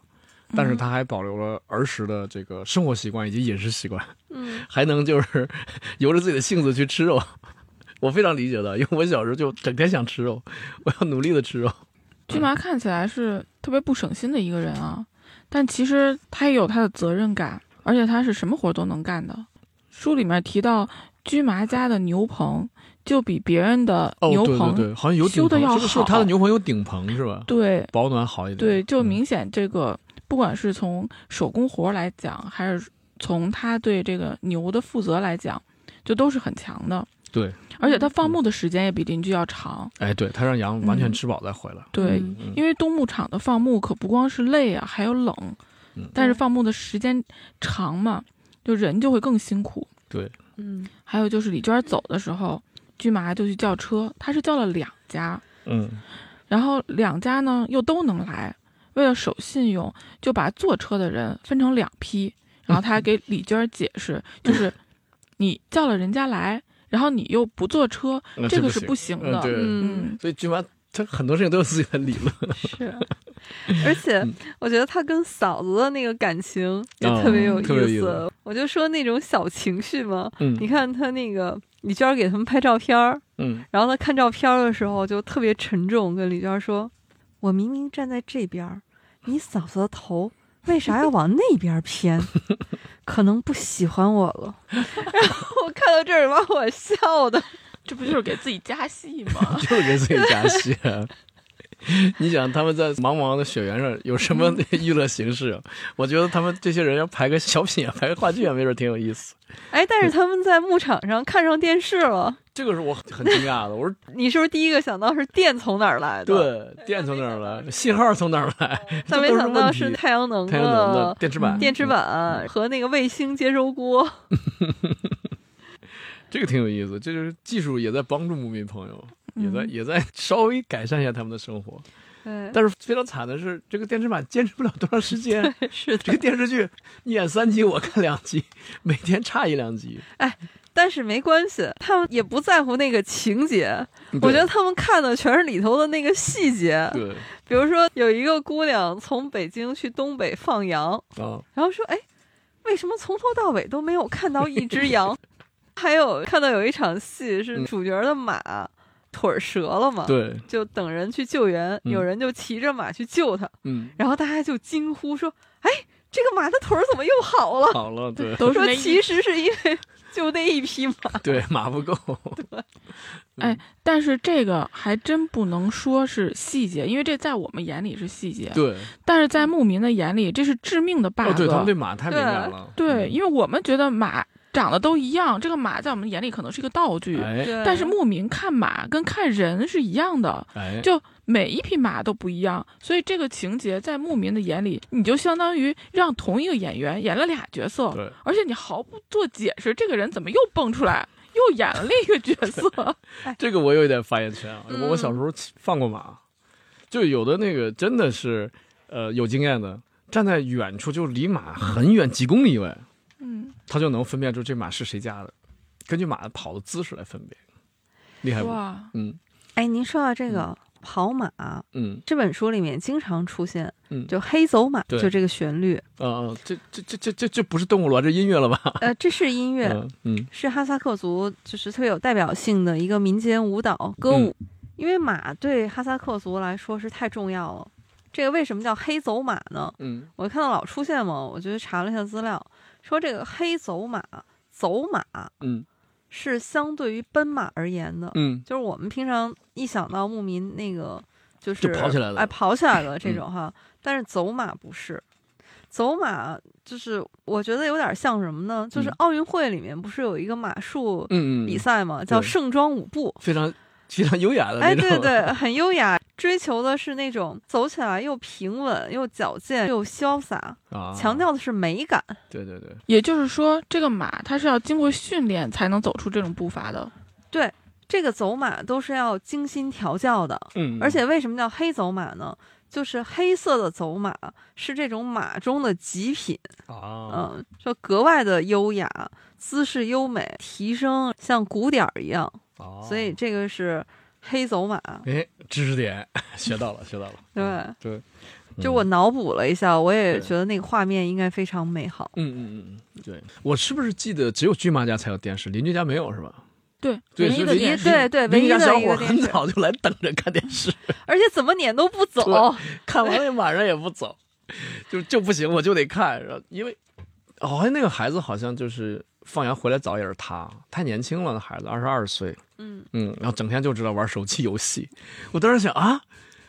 但是他还保留了儿时的这个生活习惯以及饮食习惯，嗯，还能就是 由着自己的性子去吃肉。我非常理解的，因为我小时候就整天想吃肉，我要努力的吃肉。居麻看起来是特别不省心的一个人啊，但其实他也有他的责任感，而且他是什么活都能干的。书里面提到，居麻家的牛棚就比别人的哦，牛棚对对对，好像有顶棚，修得要这个时候他的牛棚有顶棚是吧？对保暖好一点。对，就嗯明显这个不管是从手工活来讲，还是从他对这个牛的负责来讲，就都是很强的。对，而且他放牧的时间也比邻居要长。哎，对他让羊完全嗯吃饱再回来。对，因为冬牧场的放牧可不光是累啊，还有冷嗯。但是放牧的时间长嘛，就人就会更辛苦。对，嗯还有就是李娟走的时候，居麻就去叫车，他是叫了两家，嗯然后两家呢又都能来，为了守信用，就把坐车的人分成两批，然后他还给李娟解释，就是你叫了人家来，然后你又不坐车，那这个是不不行的。嗯对嗯，所以军妈他很多事情都有自己的理论。是。而且嗯我觉得他跟嫂子的那个感情也特别有意意思。思我就说那种小情绪嘛，嗯你看他那个李娟儿给他们拍照片儿，嗯然后他看照片儿的时候就特别沉重，跟李娟儿说：“我明明站在这边儿，你嫂子的头为啥要往那边偏？可能不喜欢我了。”然后我看到这儿把我笑的。这不就是给自己加戏吗？就是给自己加戏。你想他们在茫茫的雪原上有什么 娱乐形式啊？我觉得他们这些人要排个小品啊，排个话剧啊，没准挺有意思。哎，但是他们在牧场上看上电视了，这个是我很惊讶的。我说，你是不是第一个想到是电从哪儿来的？，对，电从哪儿来？信号从哪儿来？但没想到是太阳能太阳能的电池板。电池板和那个卫星接收锅。这个挺有意思，这就是技术也在帮助牧民朋友，也在嗯也在 稍微改善一下他们的生活。对，但是非常惨的是，这个电池板坚持不了多长时间。是这个，电视剧你演三集，我看两集，每天差一两集。哎但是没关系，他们也不在乎那个情节。我觉得他们看的全是里头的那个细节，对比如说有一个姑娘从北京去东北放羊，啊，然后说：“哎，为什么从头到尾都没有看到一只羊？” 还有看到有一场戏是嗯主角的马腿儿折了嘛，对，就等人去救援，嗯有人就骑着马去救他，嗯，然后大家就惊呼说：“哎，这个马的腿儿怎么又好了好了，对？”都说其实是因为就那一匹马，对，马不够，对哎但是这个还真不能说是细节，因为这在我们眼里是细节，对，但是在牧民的眼里这是致命的 bug。哦，对他们对马太敏感了，对，嗯因为我们觉得马长得都一样，这个马在我们眼里可能是一个道具，哎但是牧民看马跟看人是一样的，哎，就每一匹马都不一样，所以这个情节在牧民的眼里，你就相当于让同一个演员演了俩角色，而且你毫不做解释，这个人怎么又蹦出来，又演了另一个角色？这个我有一点发言权啊，嗯我小时候放过马，就有的那个真的是，呃，有经验的，站在远处就离马很远几公里以外，嗯，他就能分辨出这马是谁家的，根据马跑的姿势来分辨，厉害不？哇，嗯。哎，您说到这个跑马，嗯。这本书里面经常出现，嗯，就黑走马，对。就这个旋律，呃，这这这这这这不是动物了，这音乐了吧？呃，这是音乐，嗯嗯。是哈萨克族就是特别有代表性的一个民间舞蹈歌舞，嗯。因为马对哈萨克族来说是太重要了。这个为什么叫黑走马呢？嗯。我看到老出现嘛，我就查了一下资料，说这个黑走马，走马嗯是相对于奔马而言的，嗯，就是我们平常一想到牧民那个就是就跑起来了嗯哎，跑起来了这种哈，但是走马不是。走马就是我觉得有点像什么呢？就是嗯奥运会里面不是有一个马术比赛嘛，叫盛装舞步。非常非常优雅的哎，对对，很优雅，追求的是那种走起来又平稳又矫健又潇洒，啊，强调的是美感。对对对，也就是说，这个马它是要经过训练才能走出这种步伐的。对这个走马都是要精心调教的，嗯，而且为什么叫黑走马呢？就是黑色的走马是这种马中的极品，啊，嗯，说格外的优雅，姿势优美，提升像鼓点儿一样，哦所以这个是黑走马。哎，知识点 学到了，学到了，对嗯对，就我脑补了一下，我也觉得那个画面应该非常美好。嗯嗯嗯嗯，对我是不是记得只有军妈家才有电视，邻居家没有是吧？对，唯一对是邻的电视。对对，唯邻居家一的小伙很早就来等着看电视，而且怎么撵都不走。看完了晚上也不走，就就不行，我就得看，然后因为好像那个孩子好像就是放羊回来早也是他，太年轻了，那孩子二十二岁，嗯，嗯，然后整天就知道玩手机游戏，我当时想啊，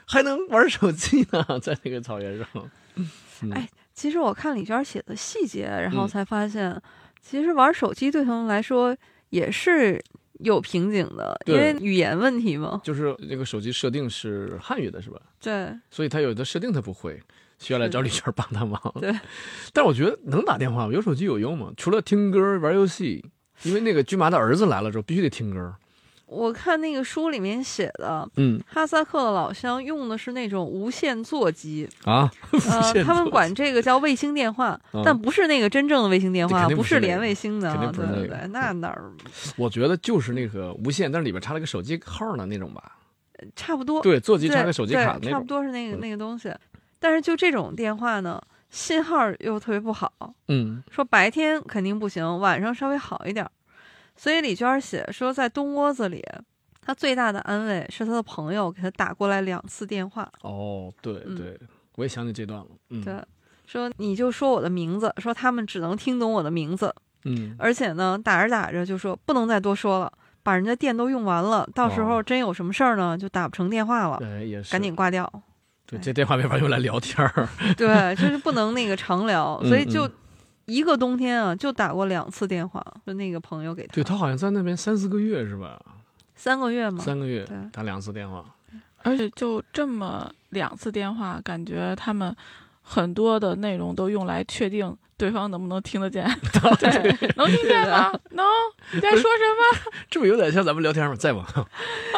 还能玩手机呢，在那个草原上，嗯。哎其实我看李娟写的细节，然后嗯。才发现，其实玩手机对他们来说也是有瓶颈的，因为语言问题嘛。就是那个手机设定是汉语的是吧？对，所以他有的设定他不会，需要来找李娟帮他忙。对，但我觉得能打电话吗？有手机有用吗？除了听歌、玩游戏，因为那个军马的儿子来了之后，必须得听歌。我看那个书里面写的，嗯哈萨克的老乡用的是那种无线座机，啊，呃，他们管这个叫卫星电话，嗯但不是那个真正的卫星电话，不是是连卫星的啊，肯定不对对是那个对，那哪儿我觉得就是那个无线，但是里边插了个手机号的那种吧。差不多，对，座机插个手机卡差不。多是那个嗯那个东西。但是就这种电话呢，信号又特别不好，嗯说白天肯定不行，晚上稍微好一点儿。所以李娟写说，在东窝子里，她最大的安慰是她的朋友给她打过来两次电话，哦，对嗯对，我也想起这段了。嗯，对，说你就说我的名字，说他们只能听懂我的名字，嗯，而且呢，打着打着就说不能再多说了，把人家电都用完了，到时候哦真有什么事儿呢，就打不成电话了，对，也是赶紧。挂掉。对，哎这电话没法用来聊天儿。对，就是不能那个常聊，嗯所以就嗯一个冬天啊，就打过两次电话，就那个朋友给他，对他好像在那边三四个月是吧？三个月嘛，三个月对打两次电话。而且就这么两次电话，感觉他们很多的内容都用来确定对方能不能听得见。对，能听见吗？能？你在说什么？这不有点像咱们聊天吗？在吗？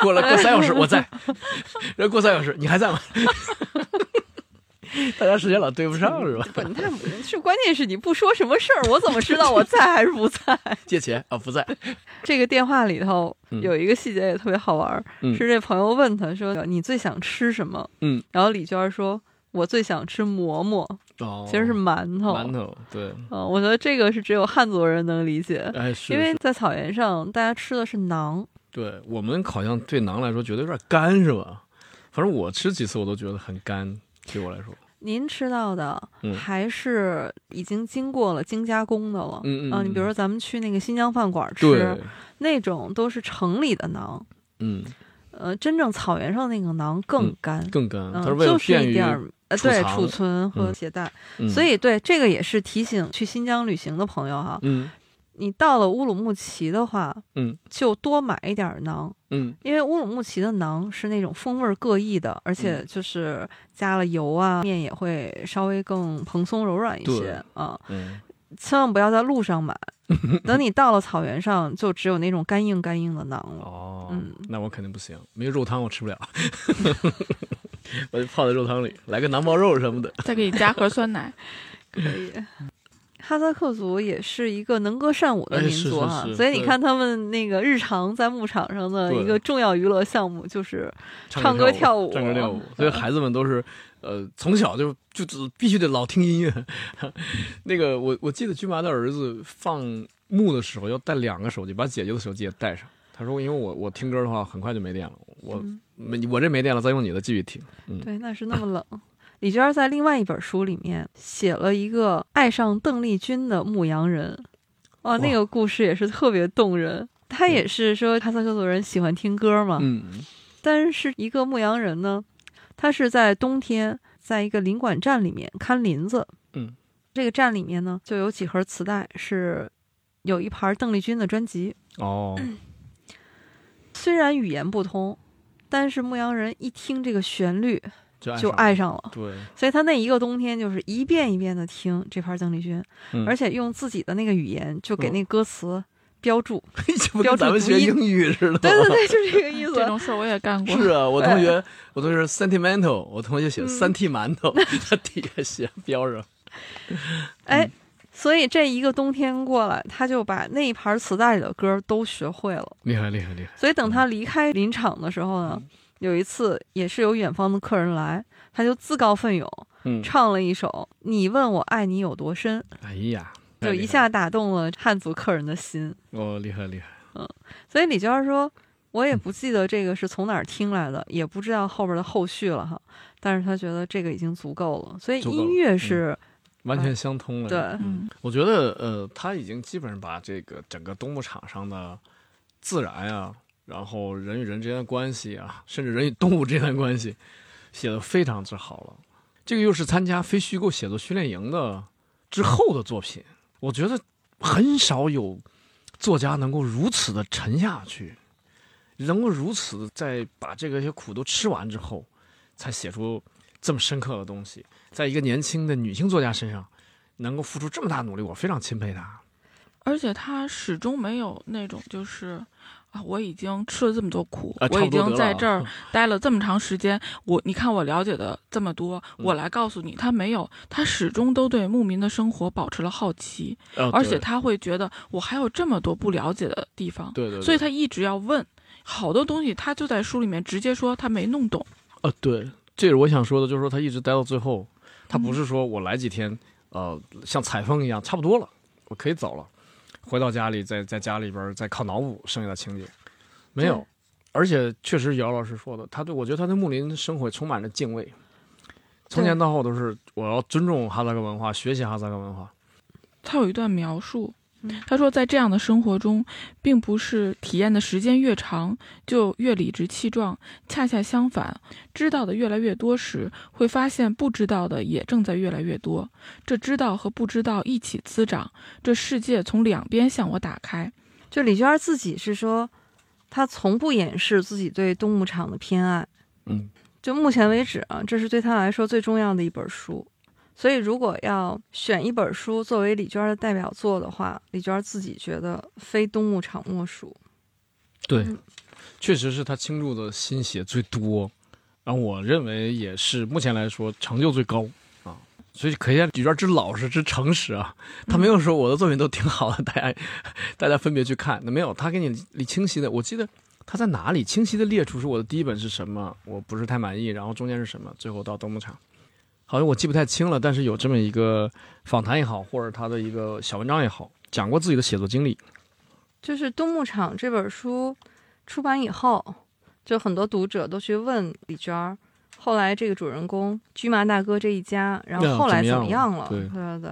过了过三小时我在，然后过三小时你还在吗？大家时间老对不上是吧？不，那不是关键是你不说什么事儿，我怎么知道我在还是不在？借钱啊不在，这个电话里头嗯有一个细节也特别好玩是这朋友问他说：“你最想吃什么？”嗯，然后李娟说：“我最想吃馍馍，哦，其实是馒头。馒头，对，嗯，我觉得这个是只有汉族人能理解，哎，是因为在草原上大家吃的是馕。对我们好像对馕来说觉得有点干，是吧？反正我吃几次我都觉得很干，对我来说，您吃到的嗯还是已经经过了精加工的了。嗯嗯啊，你比如说咱们去那个新疆饭馆吃，，那种都是城里的馕，嗯，呃，真正草原上那个馕更嗯干，更干，嗯它是为了就是便于一点儿呃，对，储存和嗯携带。嗯所以对这个也是提醒去新疆旅行的朋友哈，嗯你到了乌鲁木齐的话，嗯就多买一点儿馕。嗯因为乌鲁木齐的馕是那种风味儿各异的，而且嗯就是加了油啊，面也会稍微更蓬松柔软一些啊。嗯，千万不要在路上买，等你到了草原上，就只有那种干硬干硬的馕了。哦，嗯那我肯定不行，没有肉汤我吃不了，我就泡在肉汤里，来个馕包肉什么的。再给你加盒酸奶。可以。哈萨克族也是一个能歌善舞的哎民族哈，是是是所以你看他们那个日常在牧场上的一个重要娱乐项目就是唱歌跳舞唱歌跳舞，所以孩子们都是，呃，从小就就只必须得老听音乐。那个我我记得军麻的儿子放牧的时候要带两个手机，把姐姐的手机也带上。他说，因为我我听歌的话很快就没电了，我我这没电了，再用你的继续听。嗯，对，那是那么冷。李娟儿在另外一本书里面写了一个爱上邓丽君的牧羊人，哦，那个故事也是特别动人。他也是说哈萨克族人喜欢听歌嘛，嗯。但是一个牧羊人呢，他是在冬天在一个林馆站里面看林子，嗯，这个站里面呢就有几盒磁带，是有一盘邓丽君的专辑，哦，虽然语言不通，但是牧羊人一听这个旋律就就爱上了。对，所以他那一个冬天就是一遍一遍的听这盘邓丽君，嗯而且用自己的那个语言就给嗯那歌词标注。这不标跟咱们学英语似的？对对对，就是这个意思 这。种事儿我也干过。是啊，我同学，我同学 sentimental，我同学写嗯三屉馒头，他底下写标上。哎，所以这一个冬天过来，他就把那一盘磁带里的歌都学会了。厉害厉害厉害！所以等他离开林场的时候呢，嗯有一次也是有远方的客人来，他就自告奋勇嗯，唱了一首《你问我爱你有多深》，哎呀，就一下打动了汉族客人的心。哦，厉害厉害。嗯所以李娟儿说：“我也不记得这个是从哪儿听来的，也不知道后边的后续了哈。但是他觉得这个已经足够了，所以音乐是、完全相通了。对嗯，我觉得呃，他已经基本上把这个整个冬牧场上的自然啊，然后人与人之间的关系啊，甚至人与动物之间的关系，写得非常之好了。这个又是参加非虚构写作训练营的之后的作品，我觉得很少有作家能够如此的沉下去，能够如此在把这个些苦都吃完之后，才写出这么深刻的东西。在一个年轻的女性作家身上，能够付出这么大努力，我非常钦佩她。而且她始终没有那种就是啊，我已经吃了这么多苦，啊，我已经在这儿待了这么长时间，我你看我了解的这么多，嗯我来告诉你，他没有，他始终都对牧民的生活保持了好奇，呃而且对他会觉得我还有这么多不了解的地方，对对对，所以他一直要问。好多东西他就在书里面直接说他没弄懂，呃，对，这是我想说的，就是说他一直待到最后，他不是说我来几天，呃，像采风一样，差不多了，我可以走了，回到家里，在在家里边再靠脑补剩下的情节，没有。而且确实姚老师说的，他对我觉得他对木林生活充满着敬畏，从前到后都是我要尊重哈萨克文化，学习哈萨克文化。他有一段描述嗯，他说在这样的生活中，并不是体验的时间越长就越理直气壮，恰恰相反，知道的越来越多时，会发现不知道的也正在越来越多。这知道和不知道一起滋长，这世界从两边向我打开。就李娟儿自己是说，她从不掩饰自己对动物场的偏爱。嗯，就目前为止啊，这是对她来说最重要的一本书。所以，如果要选一本书作为李娟儿的代表作的话，李娟儿自己觉得非冬牧场莫属。对嗯，确实是他倾注的心血最多，然后我认为也是目前来说成就最高啊，所以可见李娟之老实之诚实啊，他没有说我的作品都挺好的，大家大家分别去看，那没有，他给你理清晰的，我记得他在哪里清晰的列出是我的第一本是什么，我不是太满意，然后中间是什么，最后到冬牧场。好像我记不太清了，但是有这么一个访谈也好，或者他的一个小文章也好，讲过自己的写作经历。就是《冬牧场》这本书出版以后，就很多读者都去问李娟儿，后来这个主人公驹麻大哥这一家，然后后来怎么样了？对对对，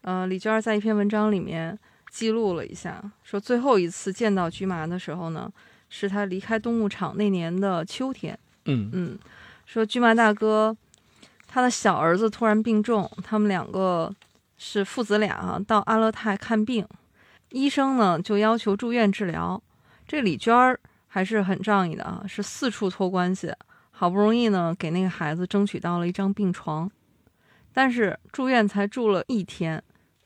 呃，李娟儿在一篇文章里面记录了一下，说最后一次见到驹麻的时候呢，是他离开冬牧场那年的秋天。嗯嗯，说驹麻大哥他的小儿子突然病重，他们两个是父子俩啊，到阿勒泰看病。医生呢就要求住院治疗，这李娟儿还是很仗义的啊，是四处托关系，好不容易呢给那个孩子争取到了一张病床，但是住院才住了一天，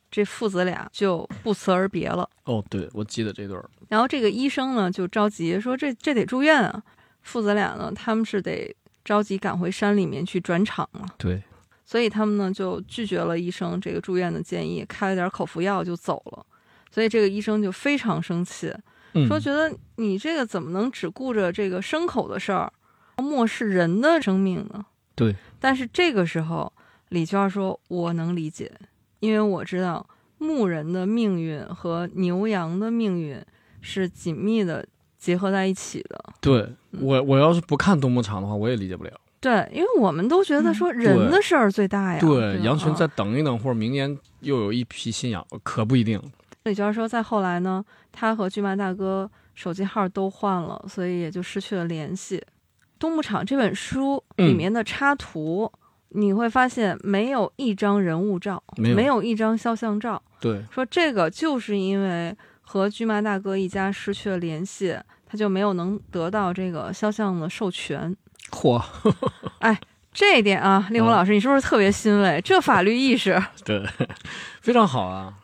这父子俩就不辞而别了。哦，对，我记得这段儿。然后这个医生呢就着急说这这得住院啊，父子俩呢他们是得着急赶回山里面去转场了，对，所以他们呢就拒绝了医生这个住院的建议，开了点口服药就走了。所以这个医生就非常生气，嗯说觉得你这个怎么能只顾着这个牲口的事儿，漠视人的生命呢？对。但是这个时候，李娟说：“我能理解，因为我知道牧人的命运和牛羊的命运是紧密的结合在一起的。对我我要是不看冬牧场的话，我也理解不了。对，因为我们都觉得说人的事儿最大呀。对，吧羊群啊再等一等，或者明年又有一批新羊，可不一定。李娟说，再后来呢，他和巨麻大哥手机号都换了，所以也就失去了联系。《冬牧场》这本书里面的插图，你会发现没有一张人物照，没有一张肖像照。对，说这个就是因为和巨麻大哥一家失去了联系，他就没有能得到这个肖像的授权。嚯，哎这一点啊，令狐嗯老师，你是不是特别欣慰？这法律意识，对，非常好啊。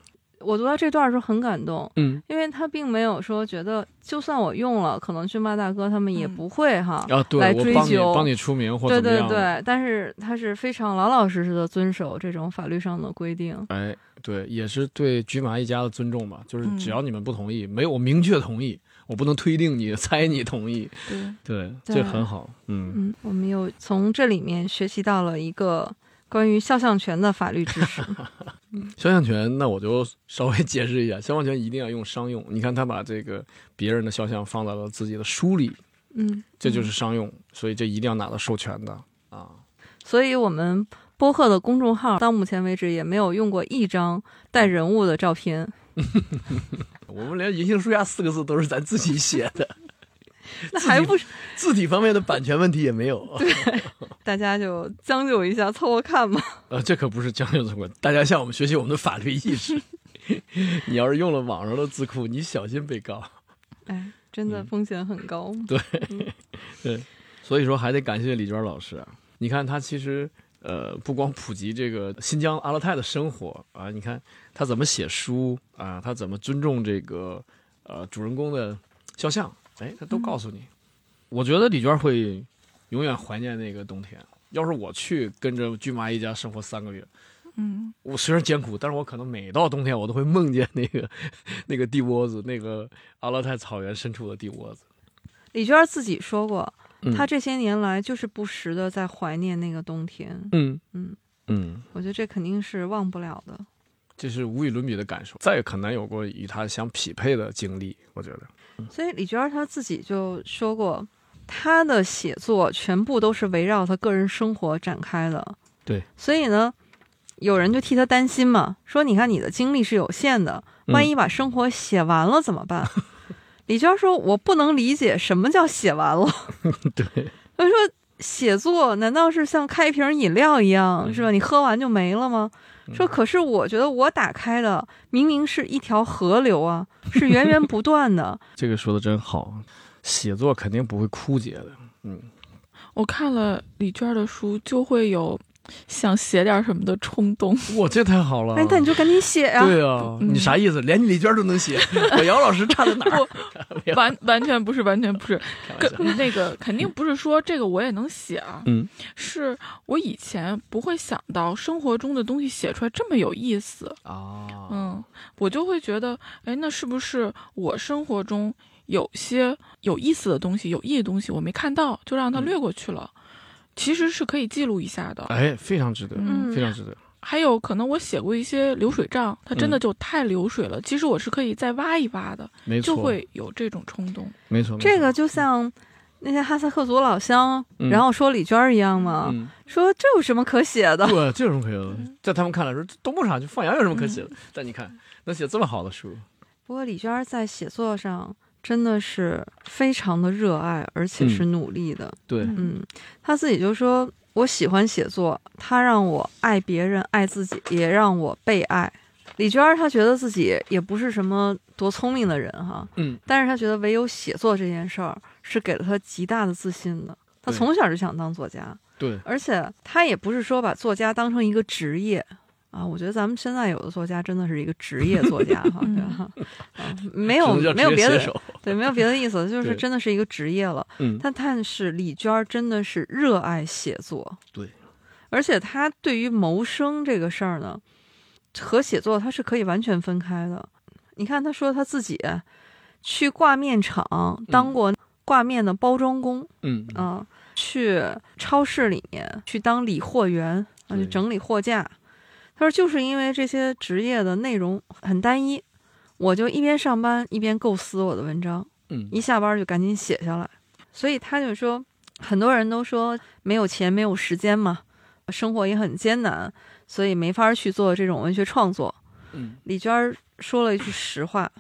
我读到这段的时候很感动。嗯，因为他并没有说觉得，就算我用了，可能军马大哥他们也嗯不会哈。啊，对来我帮你追究帮你出名或对对怎么样的。对，但是他是非常老老实实的遵守这种法律上的规定。哎，对，也是对菊麻一家的尊重吧。就是嗯只要你们不同意，没有我明确同意，我不能推定你、猜你同意。对，对，这很好。嗯，嗯，我们又从这里面学习到了一个关于肖像权的法律知识。肖像权，那我就稍微解释一下，肖像权一定要用商用。你看他把这个别人的肖像放在了自己的书里，嗯，这就是商用，所以这一定要拿到授权的啊。所以我们播客的公众号到目前为止也没有用过一张带人物的照片。我们连“银杏树下”四个字都是咱自己写的，那还不是字体方面的版权问题也没有。对大家就将就一下，凑合看吧。呃，这可不是将就中国，大家向我们学习我们的法律意识。你要是用了网上的字库，你小心被告。哎，真的嗯风险很高。对，对所以说还得感谢李娟老师啊！你看他其实呃，不光普及这个新疆阿勒泰的生活啊，你看他怎么写书啊，他怎么尊重这个呃主人公的肖像，哎，他都告诉你。我觉得李娟会永远怀念那个冬天。要是我去跟着巨妈一家生活三个月，嗯，我虽然艰苦，但是我可能每到冬天我都会梦见那个 那个地窝子，那个阿勒泰草原深处的地窝子。李娟自己说过，嗯她这些年来就是不时的在怀念那个冬天。嗯嗯，嗯，我觉得这肯定是忘不了的。这是无与伦比的感受，再也很难有过与他相匹配的经历。我觉得，所以李娟她自己就说过，她的写作全部都是围绕她个人生活展开的。对，所以呢，有人就替她担心嘛，说你看你的精力是有限的，万一把生活写完了怎么办？李娟说：“我不能理解什么叫写完了。”对，他说：“写作难道是像开一瓶饮料一样，嗯是吧？你喝完就没了吗？”嗯说：“可是我觉得我打开的明明是一条河流啊，是源源不断的。这个说的真好，写作肯定不会枯竭的。嗯，我看了李娟的书，就会有想写点什么的冲动。哇，这太好了！哎，那你就赶紧写呀、对啊，嗯你啥意思？连李娟都能写，我姚老师差在哪儿？完完全不是，完全不是，开玩笑跟那个肯定不是说这个我也能写啊，嗯，是我以前不会想到生活中的东西写出来这么有意思，啊，嗯，我就会觉得，哎，那是不是我生活中有些有意思的东西、有意义的东西我没看到，就让它嗯略过去了？其实是可以记录一下的。哎，非常值得，嗯非常值得。还有可能我写过一些流水账，它真的嗯就太流水了。其实我是可以再挖一挖的，没错，就会有这种冲动。没错。没错这个就像那些哈萨克族老乡，嗯然后说李娟儿一样嘛，嗯，说这有什么可写的？对，这有什么可写的？在他们看来说，这东部上去放羊有什么可写的？但你看，能写这么好的书，不过李娟儿在写作上真的是非常的热爱，而且是努力的。对，嗯他，自己就说：“我喜欢写作，他让我爱别人、爱自己，也让我被爱。”李娟儿她觉得自己也不是什么多聪明的人哈，嗯，但是她觉得唯有写作这件事儿是给了她极大的自信的。她从小就想当作家，对，而且她也不是说把作家当成一个职业啊。我觉得咱们现在有的作家真的是一个职业作家哈，对吧？啊，没有没有别的对，没有别的意思，就是真的是一个职业了。嗯，但但是李娟儿真的是热爱写作，对，而且她对于谋生这个事儿呢，和写作她是可以完全分开的。你看，她说她自己去挂面厂当过挂面的包装工嗯，啊、去超市里面去当理货员啊，对去整理货架。她说，就是因为这些职业的内容很单一，我就一边上班一边构思我的文章。嗯，一下班就赶紧写下来。所以他就说，很多人都说没有钱、没有时间嘛，生活也很艰难，所以没法去做这种文学创作。嗯，李娟说了一句实话，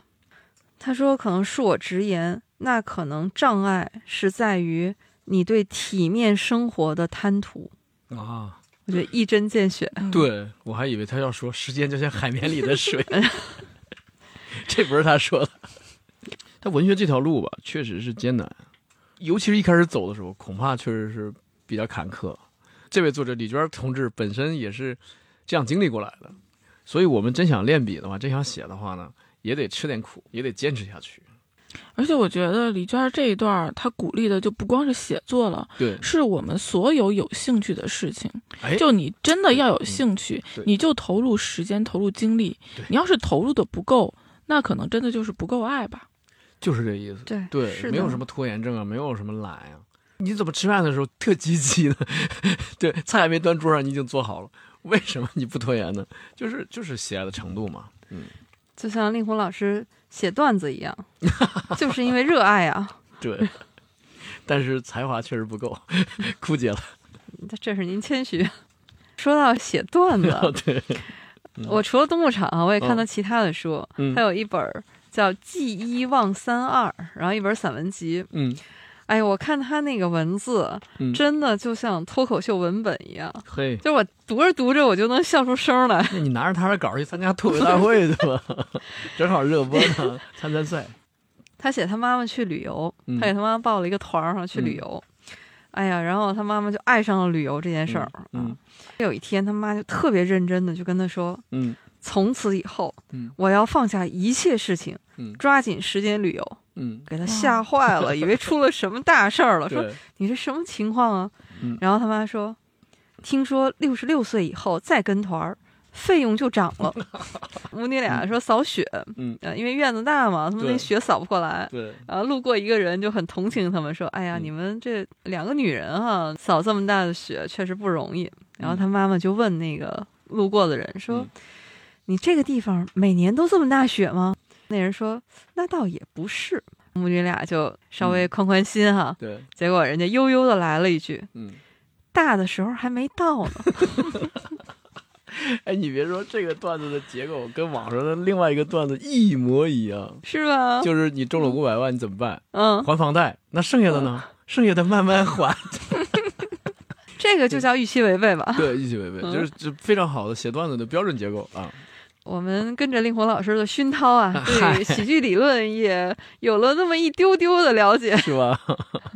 她说：“可能恕我直言，那可能障碍是在于你对体面生活的贪图。啊，”我觉得一针见血。嗯，对我还以为他要说时间就像海绵里的水，这不是他说的。他文学这条路吧，确实是艰难，尤其是一开始走的时候，恐怕确实是比较坎坷。这位作者李娟同志本身也是这样经历过来的，所以我们真想练笔的话，真想写的话呢，也得吃点苦，也得坚持下去。而且我觉得李娟儿这一段儿，她鼓励的就不光是写作了，对，是我们所有有兴趣的事情。哎，就你真的要有兴趣对，你就投入时间、投入精力。你要是投入的不够，那可能真的就是不够爱吧。就是这意思。对对，是没有什么拖延症啊，没有什么懒呀、你怎么吃饭的时候特积极呢？对，菜还没端桌上，你已经做好了，为什么你不拖延呢？就是就是喜爱的程度嘛。嗯，就像令狐老师写段子一样，就是因为热爱啊。对。但是才华确实不够，枯竭了。这是您谦虚。说到写段子，对，我除了东牧场啊，我也看到嗯其他的书，嗯还有一本叫《记一忘三二》，然后一本散文集。嗯哎呀，我看他那个文字，嗯，真的就像脱口秀文本一样，嘿，就我读着读着我就能笑出声来。那你拿着他的稿去参加脱口大会对吧？正好热播呢，参参赛。他写他妈妈去旅游，嗯他给他妈妈报了一个团儿上去旅游。哎呀，然后他妈妈就爱上了旅游这件事儿。嗯啊，有一天他妈就特别认真的就跟他说嗯：“从此以后，嗯我要放下一切事情，嗯抓紧时间旅游。”嗯，给他吓坏了，以为出了什么大事儿了，说，你这什么情况啊？嗯然后他妈说，听说六十六岁以后再跟团儿，费用就涨了。母女俩说扫雪，嗯呃，因为院子大嘛，他们那雪扫不过来。对，然后路过一个人就很同情他们，说：“哎呀，嗯你们这两个女人哈、扫这么大的雪确实不容易。”然后嗯他妈妈就问那个路过的人说：“嗯你这个地方每年都这么大雪吗？”那人说：“那倒也不是。”母女俩就稍微宽宽心哈，对，结果人家悠悠的来了一句嗯。：“大的时候还没到呢。哎，你别说，这个段子的结构跟网上的另外一个段子一模一样，”是吧？就是你中了五百万，你怎么办？嗯，还房贷，那剩下的呢？剩下的慢慢还。这个就叫预期违背吧。对，预期违背，嗯就是这非常好的写段子的标准结构啊。我们跟着令狐老师的熏陶啊，对喜剧理论也有了那么一丢丢的了解。是吧？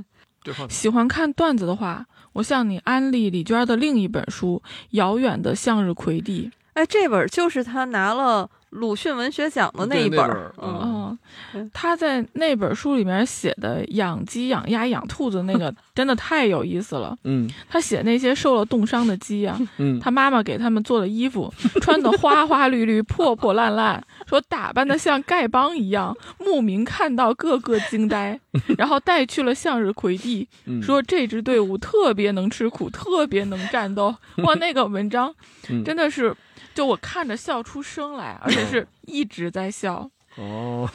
喜欢看段子的话，我向你安利李娟儿的另一本书《遥远的向日葵地》。哎，这本就是他拿了鲁迅文学奖的那一本儿嗯，嗯，他在那本书里面写的养鸡、养鸭、养兔子那个 真的太有意思了。嗯。他写那些受了冻伤的鸡呀、嗯，他妈妈给他们做的衣服，穿的花花绿绿、破破烂烂，说打扮的像丐帮一样，牧民看到个个惊呆，然后带去了向日葵地，嗯。说这支队伍特别能吃苦，特别能战斗。哇，那个文章嗯。真的是，就我看着笑出声来，而且是 一直在笑。哦，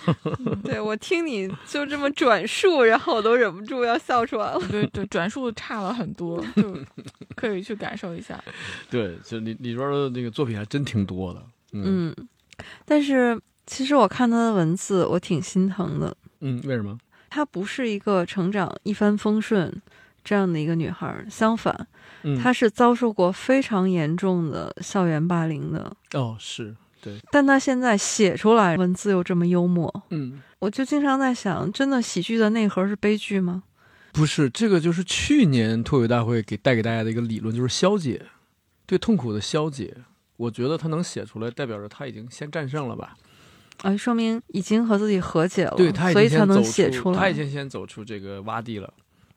对 我听你就这么转述，然后我都忍不住要笑出来了。对对，转述差了很多，就可以去感受一下。对，就里里边的那个作品还真挺多的。嗯嗯，但是其实我看他的文字，我挺心疼的。嗯，为什么？她不是一个成长一帆风顺这样的一个女孩儿，相反，嗯，她是遭受过非常严重的校园霸凌的。哦是对，但他现在写出来文字又这么幽默，嗯，我就经常在想，真的喜剧的内核是悲剧吗？不是这个，就是去年脱口大会给带给大家的一个理论，就是消解，对痛苦的消解。我觉得他能写出来，代表着他已经先战胜了吧？啊，说明已经和自己和解了，对他已所以才能经先走写出来。他已经先走出这个洼地了。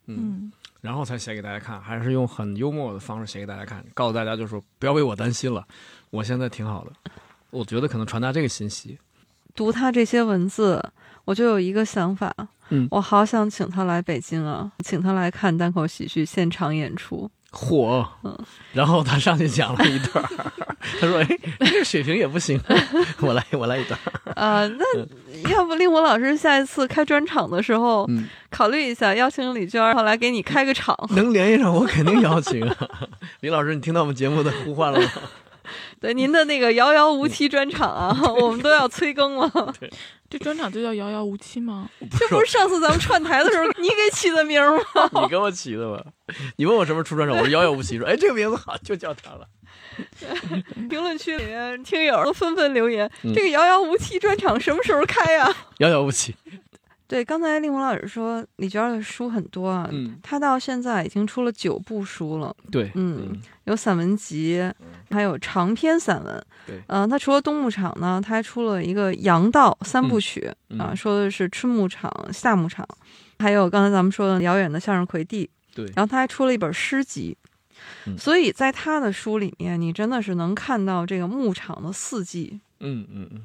嗯，嗯，然后才写给大家看，还是用很幽默的方式写给大家看，告诉大家就说不要为我担心了，我现在挺好的。我觉得可能传达这个信息。读他这些文字，我就有一个想法，嗯我好想请他来北京啊，请他来看单口喜剧现场演出。火嗯，然后他上去讲了一段儿，他说：“哎，这个水平也不行，我来，我来一段儿。啊，那要不令狐老师下一次开专场的时候，嗯，考虑一下邀请李娟儿来给你开个场。能联系上我肯定邀请啊。李老师，你听到我们节目的呼唤了吗？对您的那个遥遥无期专场啊，我们都要催更了。这专场就叫遥遥无期吗？这不是上次咱们串台的时候你给起的名吗？你给我起的吧？你问我什么时候出专场，我说遥遥无期，说哎这个名字好，就叫它了。评论区里面听友都纷纷留言，嗯这个遥遥无期专场什么时候开呀、遥遥无期。对，刚才令狐老师说李娟儿的书很多啊，嗯，她到现在已经出了九部书了，对，嗯，有散文集，还有长篇散文。对嗯、她除了冬牧场呢，她还出了一个阳道三部曲、嗯啊，说的是春牧场、夏牧场，还有刚才咱们说的遥远的向日葵地。对然后她还出了一本诗集。嗯所以在他的书里面，你真的是能看到这个牧场的四季。嗯嗯嗯，《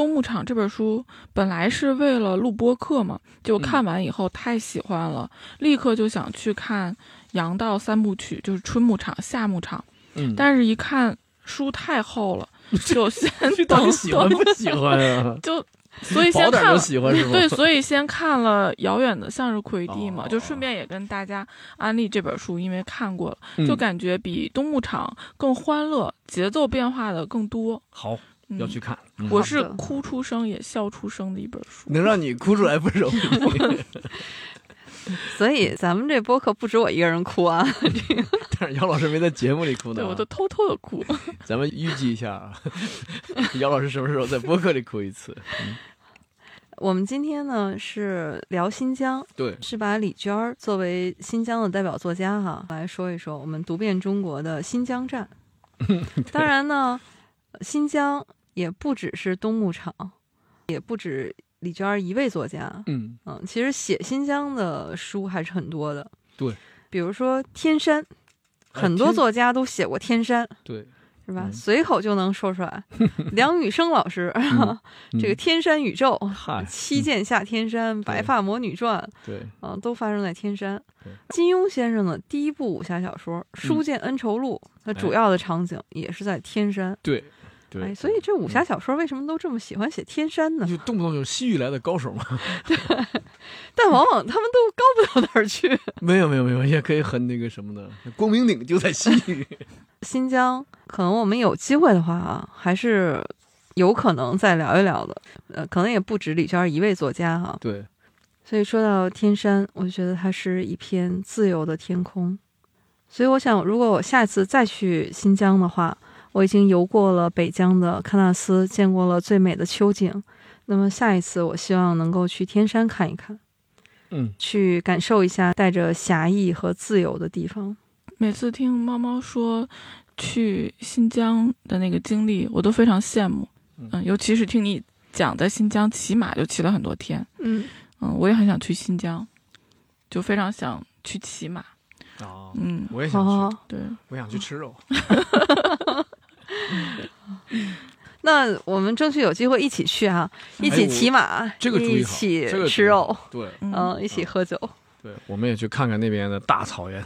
冬牧场》这本书本来是为了录播课嘛，结果嗯看完以后太喜欢了，立刻就想去看《阳道三部曲》，就是春牧场、夏牧场。嗯，但是一看书太厚了，就先 到底喜欢不喜欢啊？就 所以先看了。喜欢是吗？对，所以先看了《遥远的向日葵地》嘛，哦就顺便也跟大家安利这本书，因为看过了，嗯就感觉比《冬牧场》更欢乐，节奏变化的更多。好，嗯、要去看。嗯我是哭出声也笑出声的一本书。能让你哭出来不容易。所以咱们这播客不止我一个人哭啊，但是姚老师没在节目里哭呢对，啊。我都偷偷的哭。咱们预计一下啊，姚老师什么时候在播客里哭一次？我们今天呢是聊新疆，对，是把李娟儿作为新疆的代表作家哈来说一说我们读遍中国的新疆站。当然呢，新疆也不只是东牧场，也不止李娟儿一位作家。嗯，嗯，其实写新疆的书还是很多的。对，比如说天山，哎很多作家都写过天山，对，是吧？嗯随口就能说出来。梁羽生老师，这个《天山宇宙 》嗨七剑下天山》《白发魔女传》对，啊，都发生在天山。金庸先生的第一部武侠小说《书剑恩仇录》，它主要的场景也是在天山。对，对，哎，所以这武侠小说为什么都这么喜欢写天山呢？就动不动就西域来的高手嘛。对但往往他们都高不到哪儿去。没有没有没有，也可以很那个什么的，光明顶就在西域。新疆，可能我们有机会的话啊，还是有可能再聊一聊的。呃，可能也不止李娟一位作家哈、对，所以说到天山，我就觉得它是一片自由的天空。所以我想，如果我下次再去新疆的话，我已经游过了北疆的喀纳斯，见过了最美的秋景。那么下一次，我希望能够去天山看一看，嗯，去感受一下带着侠义和自由的地方。每次听猫猫说去新疆的那个经历，我都非常羡慕。嗯，尤其是听你讲在新疆骑马就骑了很多天，嗯，嗯，我也很想去新疆，就非常想去骑马，哦，嗯，我也想去，哦，对，我想去吃肉。那我们争取有机会一起去哈，一起骑马，一起吃肉，对嗯，嗯，一起喝酒。对，我们也去看看那边的大草原。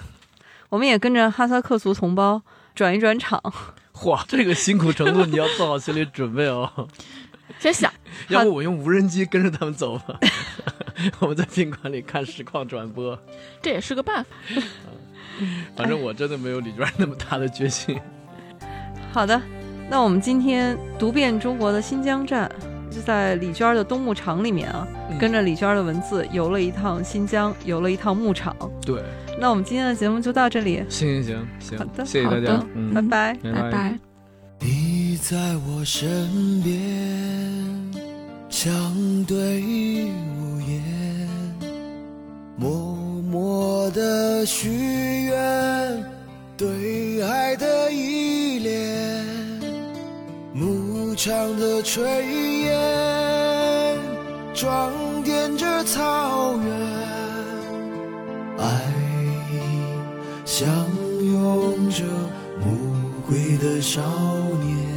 我们也跟着哈萨克族同胞转一转场。哇，这个辛苦程度你要做好心理准备哦。先想，要不我用无人机跟着他们走吧？我们在宾馆里看实况转播。这也是个办法。反正我真的没有李娟那么大的决心。好的，那我们今天读遍中国的新疆站，就在李娟的冬牧场里面啊，嗯跟着李娟的文字游了一趟新疆，游了一趟牧场。对，那我们今天的节目就到这里，行行行行，好的谢谢大家好的。嗯拜拜。拜拜拜。你在我身边，相对无言，默默的许愿，对爱的依恋，牧场的炊烟，装点着草原，爱相拥着。牧归的少年。